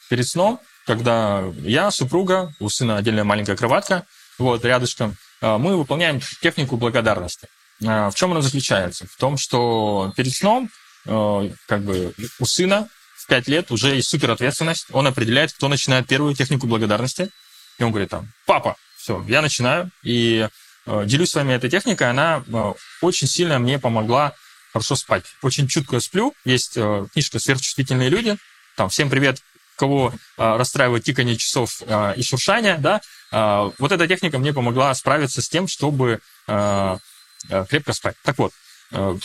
перед сном, когда я, супруга, у сына отдельная маленькая кроватка, вот, рядышком, а, мы выполняем технику благодарности. А, в чем она заключается? В том, что перед сном как бы у сына в 5 лет уже есть супер ответственность. Он определяет, кто начинает первую технику благодарности. И он говорит там, папа, все, я начинаю. И делюсь с вами этой техникой. Она очень сильно мне помогла хорошо спать. Очень чутко сплю. Есть э, книжка «Сверхчувствительные люди». Там всем привет, кого э, расстраивает тикание часов э, и шуршание, да. Э, вот эта техника мне помогла справиться с тем, чтобы э, э, крепко спать. Так вот, э,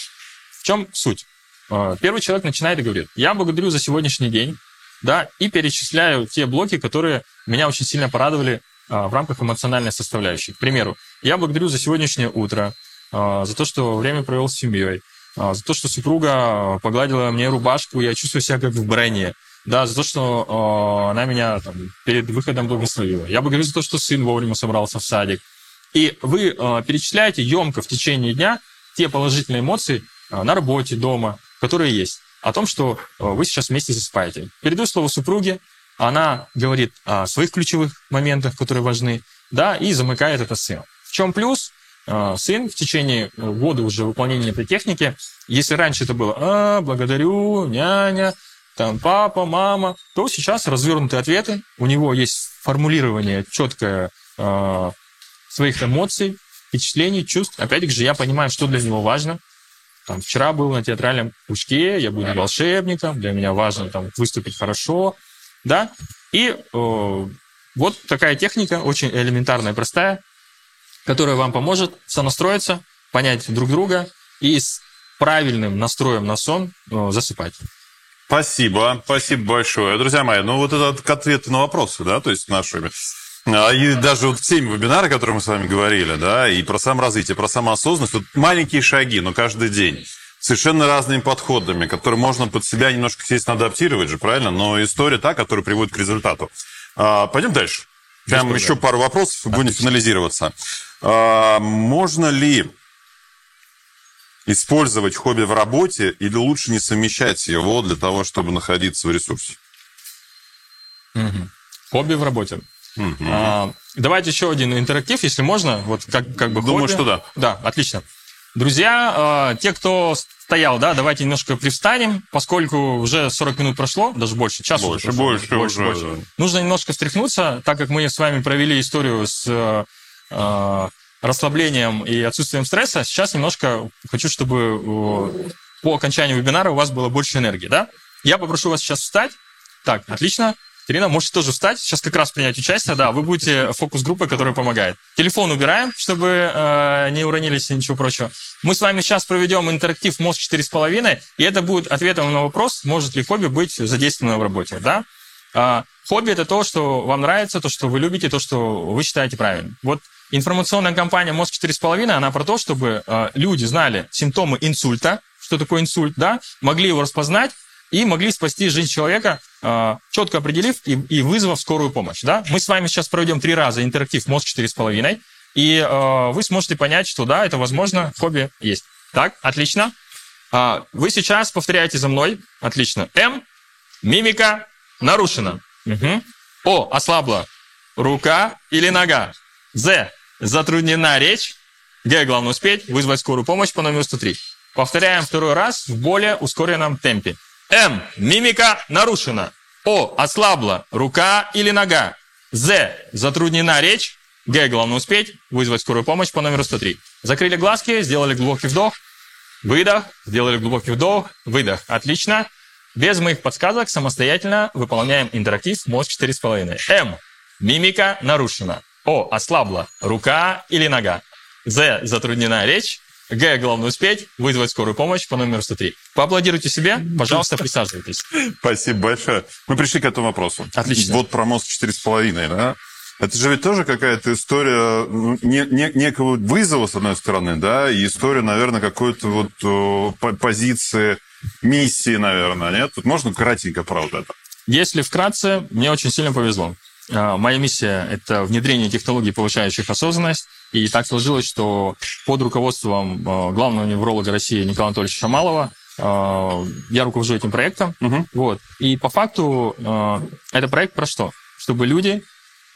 в чем суть? Э, первый человек начинает и говорит, я благодарю за сегодняшний день, да, и перечисляю те блоки, которые меня очень сильно порадовали э, в рамках эмоциональной составляющей. К примеру, я благодарю за сегодняшнее утро, э, за то, что время провел с семьей, за то, что супруга погладила мне рубашку, я чувствую себя как в броне. Да, за то, что э, она меня там, перед выходом благословила. Я благодарю за то, что сын вовремя собрался в садик. И вы э, перечисляете емко в течение дня те положительные эмоции э, на работе, дома, которые есть. О том, что э, вы сейчас вместе засыпаете. Передаю слово супруге, она говорит о своих ключевых моментах, которые важны, да, и замыкает это сцену. В чем плюс? А, сын в течение года уже выполнения этой техники, если раньше это было «а, благодарю, няня», там папа, мама, то сейчас развернутые ответы, у него есть формулирование четкое э, своих эмоций, впечатлений, чувств. Опять же, я понимаю, что для него важно. Там, вчера был на театральном кружке, я буду волшебником, для меня важно там, выступить хорошо, да. И э, вот такая техника, очень элементарная, простая, которая вам поможет сонастроиться, понять друг друга и с правильным настроем на сон э, засыпать. Спасибо, спасибо большое. Друзья мои, ну вот это ответы на вопросы, да, то есть нашими. А, и даже вот в теме вебинара, о котором мы с вами говорили, да, и про саморазвитие, про самоосознанность, вот маленькие шаги, но каждый день, совершенно разными подходами, которые можно под себя немножко, естественно, адаптировать же, правильно? Но история та, которая приводит к результату. А, пойдем дальше. Прям еще пару вопросов, Отлично. будем финализироваться. А, можно ли использовать хобби в работе или лучше не совмещать его для того, чтобы находиться в ресурсе? Угу. Хобби в работе. Угу. А, давайте еще один интерактив, если можно. Вот как, как бы Думаю, хобби. что да. Да, отлично. Друзья, э, те, кто стоял, да, давайте немножко привстанем, поскольку уже 40 минут прошло, даже больше, час Больше, уже прошло, больше уже, да. Нужно немножко встряхнуться, так как мы с вами провели историю с э, расслаблением и отсутствием стресса. Сейчас немножко хочу, чтобы э, по окончанию вебинара у вас было больше энергии, да? Я попрошу вас сейчас встать. Так, отлично. Ирина, можете тоже встать, сейчас как раз принять участие, да, вы будете фокус-группой, которая помогает. Телефон убираем, чтобы э, не уронились и ничего прочего. Мы с вами сейчас проведем интерактив «Мозг 4,5», и это будет ответом на вопрос, может ли хобби быть задействовано в работе, да? А, хобби – это то, что вам нравится, то, что вы любите, то, что вы считаете правильным. Вот информационная компания «Мозг 4,5», она про то, чтобы э, люди знали симптомы инсульта, что такое инсульт, да, могли его распознать, и могли спасти жизнь человека, э, четко определив и, и вызвав скорую помощь. Да? Мы с вами сейчас проведем три раза интерактив «Мозг 4,5», и э, вы сможете понять, что да, это возможно, хобби есть. Так, отлично. А, вы сейчас повторяете за мной. Отлично. М. Мимика нарушена. Мгм. О. Ослабла. Рука или нога. З. Затруднена речь. Г. Главное успеть. Вызвать скорую помощь по номеру 103. Повторяем второй раз в более ускоренном темпе. М. Мимика нарушена. О. Ослабла. Рука или нога. З. Затруднена речь. Г. Главное успеть. Вызвать скорую помощь по номеру 103. Закрыли глазки, сделали глубокий вдох. Выдох. Сделали глубокий вдох. Выдох. Отлично. Без моих подсказок самостоятельно выполняем интерактив мозг 4,5. М. Мимика нарушена. О. Ослабла. Рука или нога. З. Затруднена речь. Г. Главное успеть. Вызвать скорую помощь по номеру 103. Поаплодируйте себе. Пожалуйста, присаживайтесь. Спасибо большое. Мы пришли к этому вопросу. Отлично. Вот про мозг 4,5, да? Это же ведь тоже какая-то история ну, не, не- некого вызова, с одной стороны, да, и история, наверное, какой-то вот о, по- позиции, миссии, наверное, нет? Тут можно кратенько про вот это? Если вкратце, мне очень сильно повезло. А, Моя миссия – это внедрение технологий, повышающих осознанность. И так сложилось, что под руководством а, главного невролога России Николая Анатольевича Шамалова а, я руковожу этим проектом. Мгм. Вот. И по факту это проект про что? Чтобы люди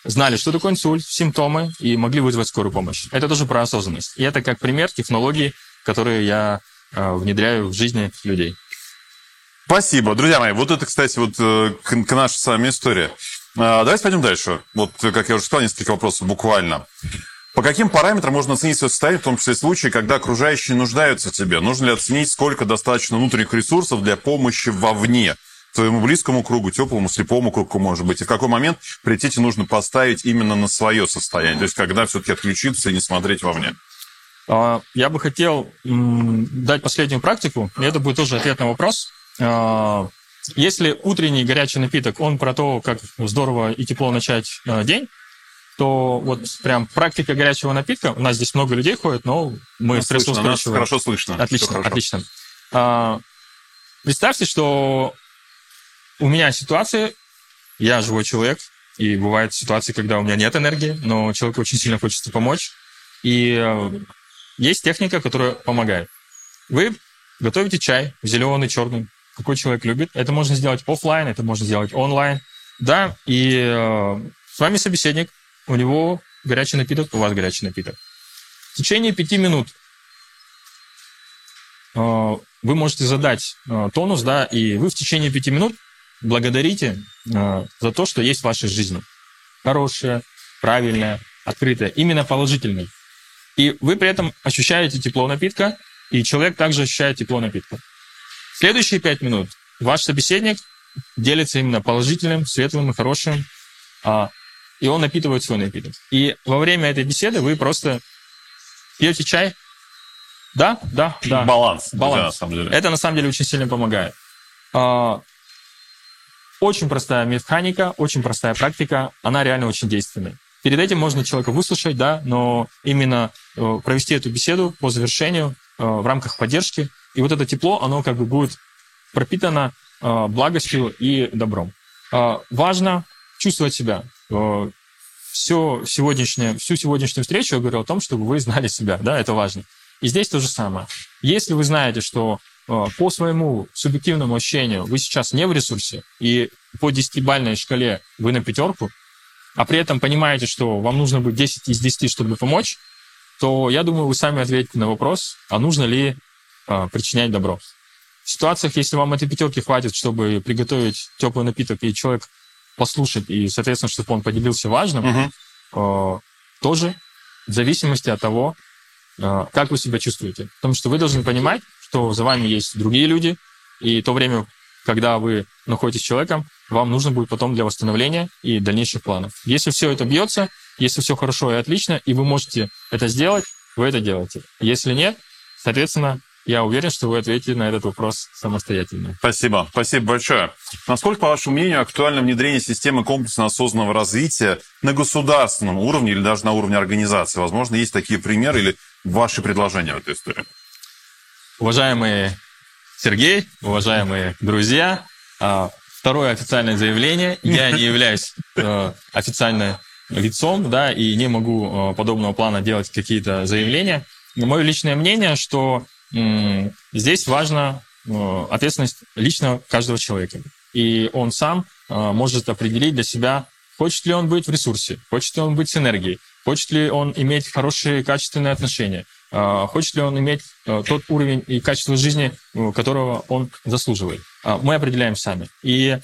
знали, что такое инсульт, симптомы, и могли вызвать скорую помощь. Это тоже про осознанность. И это как пример технологий, которые я внедряю в жизни людей. Спасибо. Друзья мои, вот это, кстати, вот э, к, к нашей с вами истории. А, Давайте пойдем дальше. Вот, как я уже сказал, несколько вопросов буквально. По каким параметрам можно оценить свое состояние, в том числе в случае, когда окружающие нуждаются в тебе? Нужно ли оценить, сколько достаточно внутренних ресурсов для помощи вовне? Твоему близкому кругу, теплому, слепому кругу, может быть. И в какой момент приоритете нужно поставить именно на свое состояние? То есть, когда все-таки отключиться и не смотреть вовне? А, Я бы хотел дать последнюю практику, и это будет тоже ответ на вопрос. Если утренний горячий напиток, он про то, как здорово и тепло начать э, день, то вот прям практика горячего напитка, у нас здесь много людей ходит, но мы Нас слышно, нас хорошо слышно. Отлично, хорошо. отлично. А, Представьте, что у меня ситуация, я живой человек, и бывают ситуации, когда у меня нет энергии, но человеку очень сильно хочется помочь. И э, есть техника, которая помогает. Вы готовите чай, зеленый, черный, какой человек любит. Это можно сделать офлайн, это можно сделать онлайн. Да, и э, с вами собеседник, у него горячий напиток, у вас горячий напиток. В течение пяти минут э, вы можете задать э, тонус, да, и вы в течение пяти минут благодарите э, за то, что есть в вашей жизни. Хорошее, правильное, открытое, именно положительное. И вы при этом ощущаете тепло напитка, и человек также ощущает тепло напитка. Следующие пять минут ваш собеседник делится именно положительным, светлым и хорошим, а, и он напитывает свой напиток. И во время этой беседы вы просто пьете чай. Да, да, да. Баланс. Баланс. на самом деле. Это на самом деле очень сильно помогает. А, Очень простая механика, очень простая практика, она реально очень действенная. Перед этим можно человека выслушать, да, но именно э, провести эту беседу по завершению э, в рамках поддержки. И вот это тепло, оно как бы будет пропитано э, благостью и добром. А, Важно чувствовать себя. Все сегодняшнее, всю сегодняшнюю встречу я говорил о том, чтобы вы знали себя, да, это важно. И здесь то же самое. Если вы знаете, что э, по своему субъективному ощущению вы сейчас не в ресурсе, и по 10-бальной шкале вы на пятерку, а при этом понимаете, что вам нужно быть 10 из 10, чтобы помочь, то я думаю, вы сами ответите на вопрос, а нужно ли а, причинять добро. В ситуациях, если вам этой пятерки хватит, чтобы приготовить теплый напиток, и человек послушать, и, соответственно, чтобы он поделился важным, Мгм. э, тоже в зависимости от того, э, как вы себя чувствуете. Потому что вы должны понимать, что за вами есть другие люди, и то время, когда вы находитесь с человеком, вам нужно будет потом для восстановления и дальнейших планов. Если все это бьется, если все хорошо и отлично, и вы можете это сделать, вы это делаете. Если нет, соответственно, я уверен, что вы ответите на этот вопрос самостоятельно. Спасибо. Спасибо большое. Насколько, по вашему мнению, актуально внедрение системы комплексного осознанного развития на государственном уровне или даже на уровне организации? Возможно, есть такие примеры или ваши предложения в этой истории? Уважаемый Сергей, уважаемые друзья, а, второе официальное заявление. Я не являюсь э, официально лицом, да, и не могу э, подобного плана делать какие-то заявления. Но мое личное мнение, что здесь важна э, ответственность лично каждого человека. И он сам э, может определить для себя, хочет ли он быть в ресурсе, хочет ли он быть с энергией, хочет ли он иметь хорошие, качественные отношения, э, хочет ли он иметь тот уровень и качество жизни, которого он заслуживает. А Мы определяем сами. И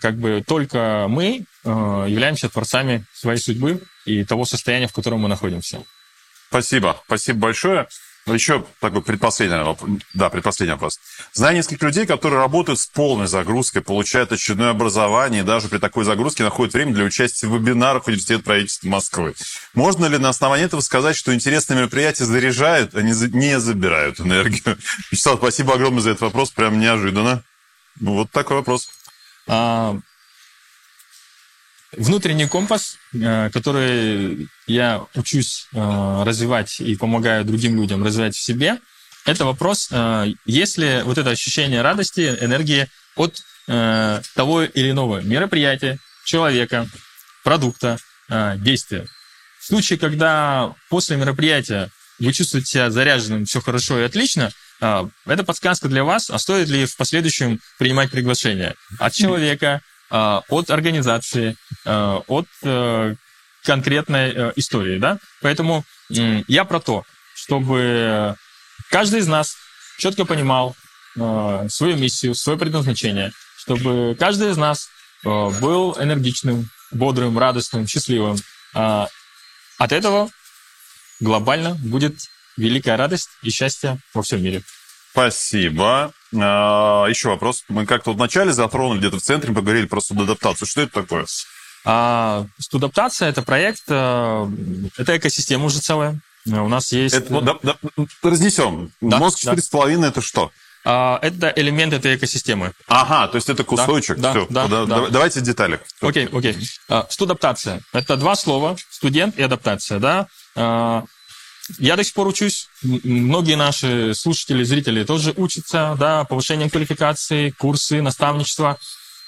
как бы только мы являемся творцами своей судьбы и того состояния, в котором мы находимся. Спасибо. Спасибо большое. Еще такой предпоследний вопрос. Да, предпоследний вопрос. Знаю нескольких людей, которые работают с полной загрузкой, получают очередное образование, и даже при такой загрузке находят время для участия в вебинарах Университета правительства Москвы. Можно ли на основании этого сказать, что интересные мероприятия заряжают, а не, не забирают энергию? Вячеслав, спасибо огромное за этот вопрос, прям неожиданно. Ну, вот такой вопрос. А, Внутренний компас, э, который я учусь э, развивать и помогаю другим людям развивать в себе, это вопрос, э, есть ли вот это ощущение радости, энергии от того или иного мероприятия, человека, продукта, действия. В случае, когда после мероприятия вы чувствуете себя заряженным, все хорошо и отлично, это подсказка для вас, а стоит ли в последующем принимать приглашение от человека, от организации, а, от э, конкретной э, истории, да? Поэтому я про то, чтобы каждый из нас четко понимал э, свою миссию, свое предназначение, чтобы каждый из нас был энергичным, бодрым, радостным, счастливым. А, От этого глобально будет великая радость и счастье во всем мире. Спасибо. А, еще вопрос. Мы как-то вот вначале затронули, где-то в центре поговорили про судадаптацию. Что это такое? А студаптация это проект, э, это экосистема уже целая. У нас есть. Это, да, да, разнесем. Да, Мозг да. 4,5 это что? а, это элемент этой экосистемы. Ага, то есть это кусочек. да, Все. да, да. Давайте детали. Окей, окей. А, Студаптация. Это два слова. Студент и адаптация, да. А, Я до сих пор учусь. Многие наши слушатели, зрители тоже учатся, да, повышение квалификации, курсы, наставничество.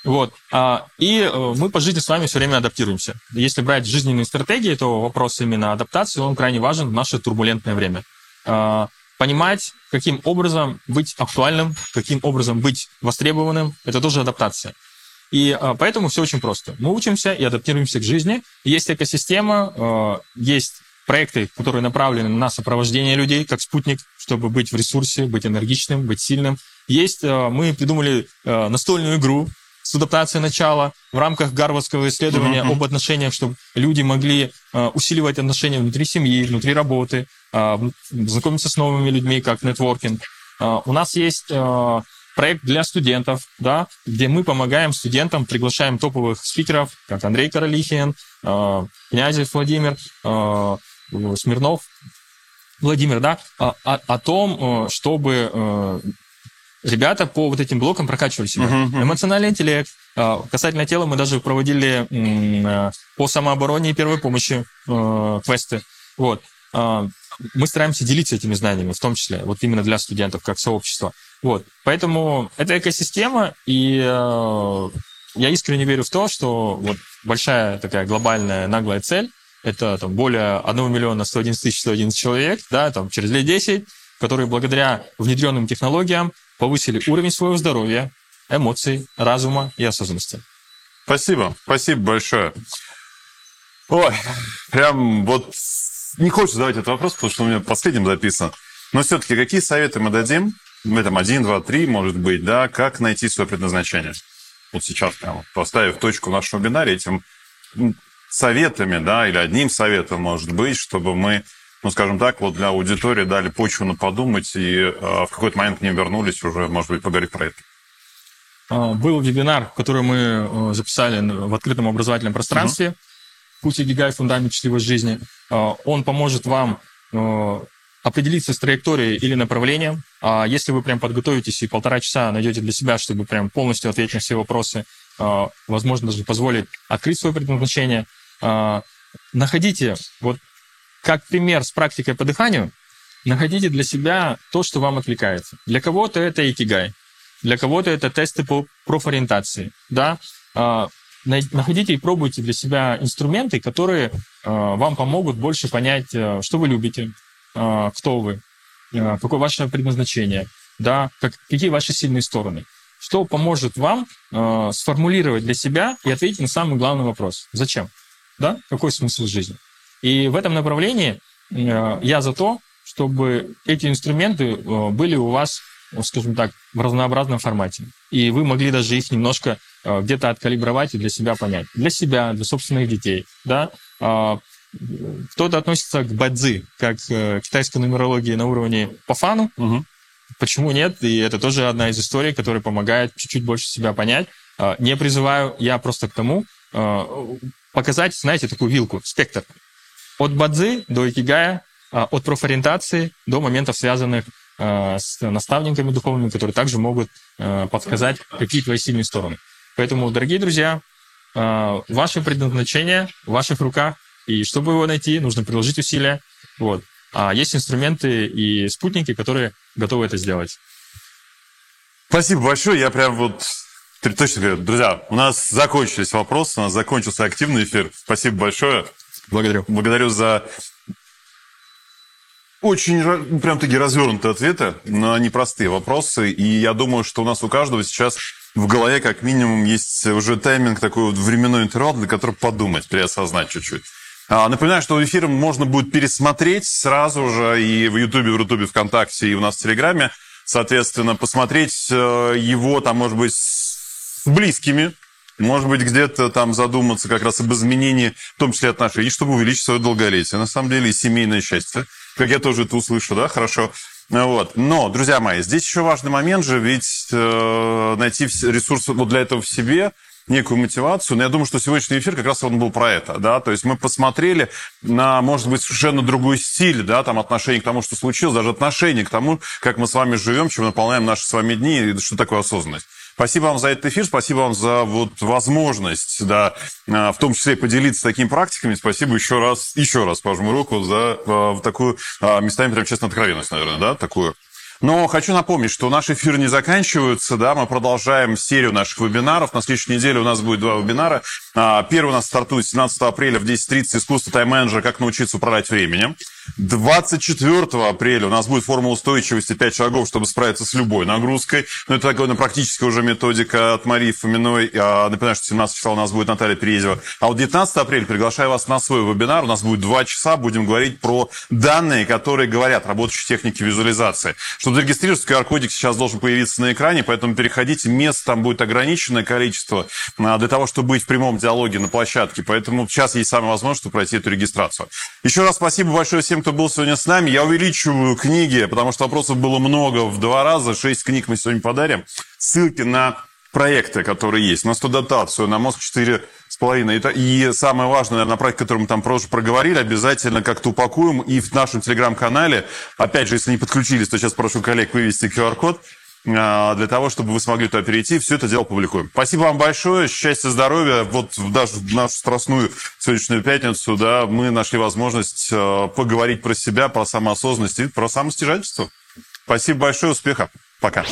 Вот. А, И э, мы по жизни с вами все время адаптируемся. Если брать жизненные стратегии, то вопрос именно адаптации, он крайне важен в наше турбулентное время. А, Понимать, каким образом быть актуальным, каким образом быть востребованным, это тоже адаптация. И а, поэтому все очень просто. Мы учимся и адаптируемся к жизни. Есть экосистема, э, есть проекты, которые направлены на сопровождение людей, как спутник, чтобы быть в ресурсе, быть энергичным, быть сильным. Есть, э, мы придумали э, настольную игру с адаптацией начала в рамках гарвардского исследования Мгм. об отношениях, чтобы люди могли э, усиливать отношения внутри семьи, внутри работы, знакомиться с новыми людьми, как нетворкинг. У нас есть проект для студентов, да, где мы помогаем студентам, приглашаем топовых спикеров, как Андрей Королихин, Князев Владимир, Смирнов Владимир, да, о, о- о том, э, чтобы э, ребята по вот этим блокам прокачивали себя. Мгм, мгм. Эмоциональный интеллект. э, Касательно тела мы даже проводили э, по самообороне и первой помощи э, квесты. Вот. Э, Мы стараемся делиться этими знаниями, в том числе, вот именно для студентов, как сообщество. Вот. Поэтому это экосистема, и э, я искренне верю в то, что вот большая такая глобальная наглая цель это там, более 1 миллиона 111 тысяч 111 человек, да, там, через лет 10, которые благодаря внедренным технологиям повысили уровень своего здоровья, эмоций, разума и осознанности. Спасибо. Спасибо большое. Ой, прям вот не хочется задавать этот вопрос, потому что у меня последним записан. Но все-таки какие советы мы дадим? Мы там один, два, три, может быть, да, как найти свое предназначение? Вот сейчас прямо поставив точку в нашем вебинаре этим советами, да, или одним советом, может быть, чтобы мы, ну, скажем так, вот для аудитории дали почву на подумать и э, в какой-то момент к ним вернулись уже, может быть, поговорить про это. А, был вебинар, который мы э, записали в открытом образовательном пространстве. Uh-huh. Путь Игигай, фундамент счастливой жизни. А, он поможет вам определиться с траекторией или направлением. А если вы прям подготовитесь и полтора часа найдете для себя, чтобы прям полностью ответить на все вопросы, а, возможно, даже позволить открыть свое предназначение, находите, вот как пример с практикой по дыханию, находите для себя то, что вам отвлекается. Для кого-то это икигай, для кого-то это тесты по профориентации, да, находите и пробуйте для себя инструменты, которые вам помогут больше понять, э, что вы любите, кто вы, какое ваше предназначение, да, как, какие ваши сильные стороны. Что поможет вам э, сформулировать для себя и ответить на самый главный вопрос. Зачем? Да? Какой смысл жизни? И в этом направлении э, я за то, чтобы эти инструменты э, были у вас, скажем так, в разнообразном формате. И вы могли даже их немножко э, где-то откалибровать и для себя понять. Для себя, для собственных детей. Да? Кто-то относится к бадзи, как э, китайской нумерологии на уровне пафану. Угу. Почему нет? И это тоже одна из историй, которая помогает чуть-чуть больше себя понять. Э, не призываю, я просто к тому э, показать, знаете, такую вилку, спектр. От бадзи до икигая, э, от профориентации до моментов, связанных с наставниками духовными, которые также могут подсказать, какие твои сильные стороны. Поэтому, дорогие друзья, ваше предназначение в ваших руках. И чтобы его найти, нужно приложить усилия. Вот. А есть инструменты и спутники, которые готовы это сделать. Спасибо большое. Я прям вот точно говорю, друзья, у нас закончились вопросы, у нас закончился активный эфир. Спасибо большое. Благодарю. Благодарю за очень прям такие развернутые ответы на непростые вопросы. И я думаю, что у нас у каждого сейчас в голове как минимум есть уже тайминг, такой вот временной интервал, для которого подумать, переосознать чуть-чуть. А, напоминаю, что эфир можно будет пересмотреть сразу же и в Ютубе, в Рутубе, ВКонтакте, и у нас в Телеграме. Соответственно, посмотреть э, его там, может быть, с близкими, может быть, где-то там задуматься как раз об изменении, в том числе отношений, чтобы увеличить свое долголетие, на самом деле, и семейное счастье. Как я тоже это услышу, да, хорошо. Вот. Но, друзья мои, здесь еще важный момент же, ведь э, найти ресурсы вот для этого в себе – некую мотивацию. Но я думаю, что сегодняшний эфир как раз он был про это, да, то есть мы посмотрели на, может быть, совершенно другой стиль, да, там отношение к тому, что случилось, даже отношение к тому, как мы с вами живем, чем наполняем наши с вами дни, и что такое осознанность. Спасибо вам за этот эфир, спасибо вам за вот возможность, да, а, в том числе поделиться такими практиками. Спасибо еще раз, еще раз пожму руку за а, такую, а, местами прям честно откровенность, наверное, да, такую но хочу напомнить, что наши эфиры не заканчиваются, да, мы продолжаем серию наших вебинаров. На следующей неделе у нас будет два вебинара. А, первый у нас стартует 17 апреля в 10.30 «Искусство тайм-менеджера. Как научиться управлять временем». 24 апреля у нас будет формула устойчивости 5 шагов, чтобы справиться с любой нагрузкой. Но это такая ну, практическая уже методика от Марии Фоминой. Я напоминаю, что 17 числа у нас будет Наталья Переезева. А вот 19 апреля приглашаю вас на свой вебинар. У нас будет 2 часа. Будем говорить про данные, которые говорят работающие техники визуализации. Чтобы зарегистрироваться, QR-кодик сейчас должен появиться на экране, поэтому переходите. Мест там будет ограниченное количество а, для того, чтобы быть в прямом диалоге на площадке. Поэтому сейчас есть самая возможность, пройти эту регистрацию. Еще раз спасибо большое всем, кто был сегодня с нами. Я увеличиваю книги, потому что вопросов было много в два раза. Шесть книг мы сегодня подарим. Ссылки на проекты, которые есть, на студотацию, на мозг 4 с половиной. И самое важное, наверное, проект, который мы там просто проговорили, обязательно как-то упакуем и в нашем телеграм-канале. Опять же, если не подключились, то сейчас прошу коллег вывести QR-код. А, для того, чтобы вы смогли туда перейти. Все это дело публикуем. Спасибо вам большое. Счастья, здоровья. Вот даже в нашу страстную сегодняшнюю пятницу да, мы нашли возможность а, поговорить про себя, про самоосознанность и про самостяжательство. Спасибо большое. Успеха. Пока.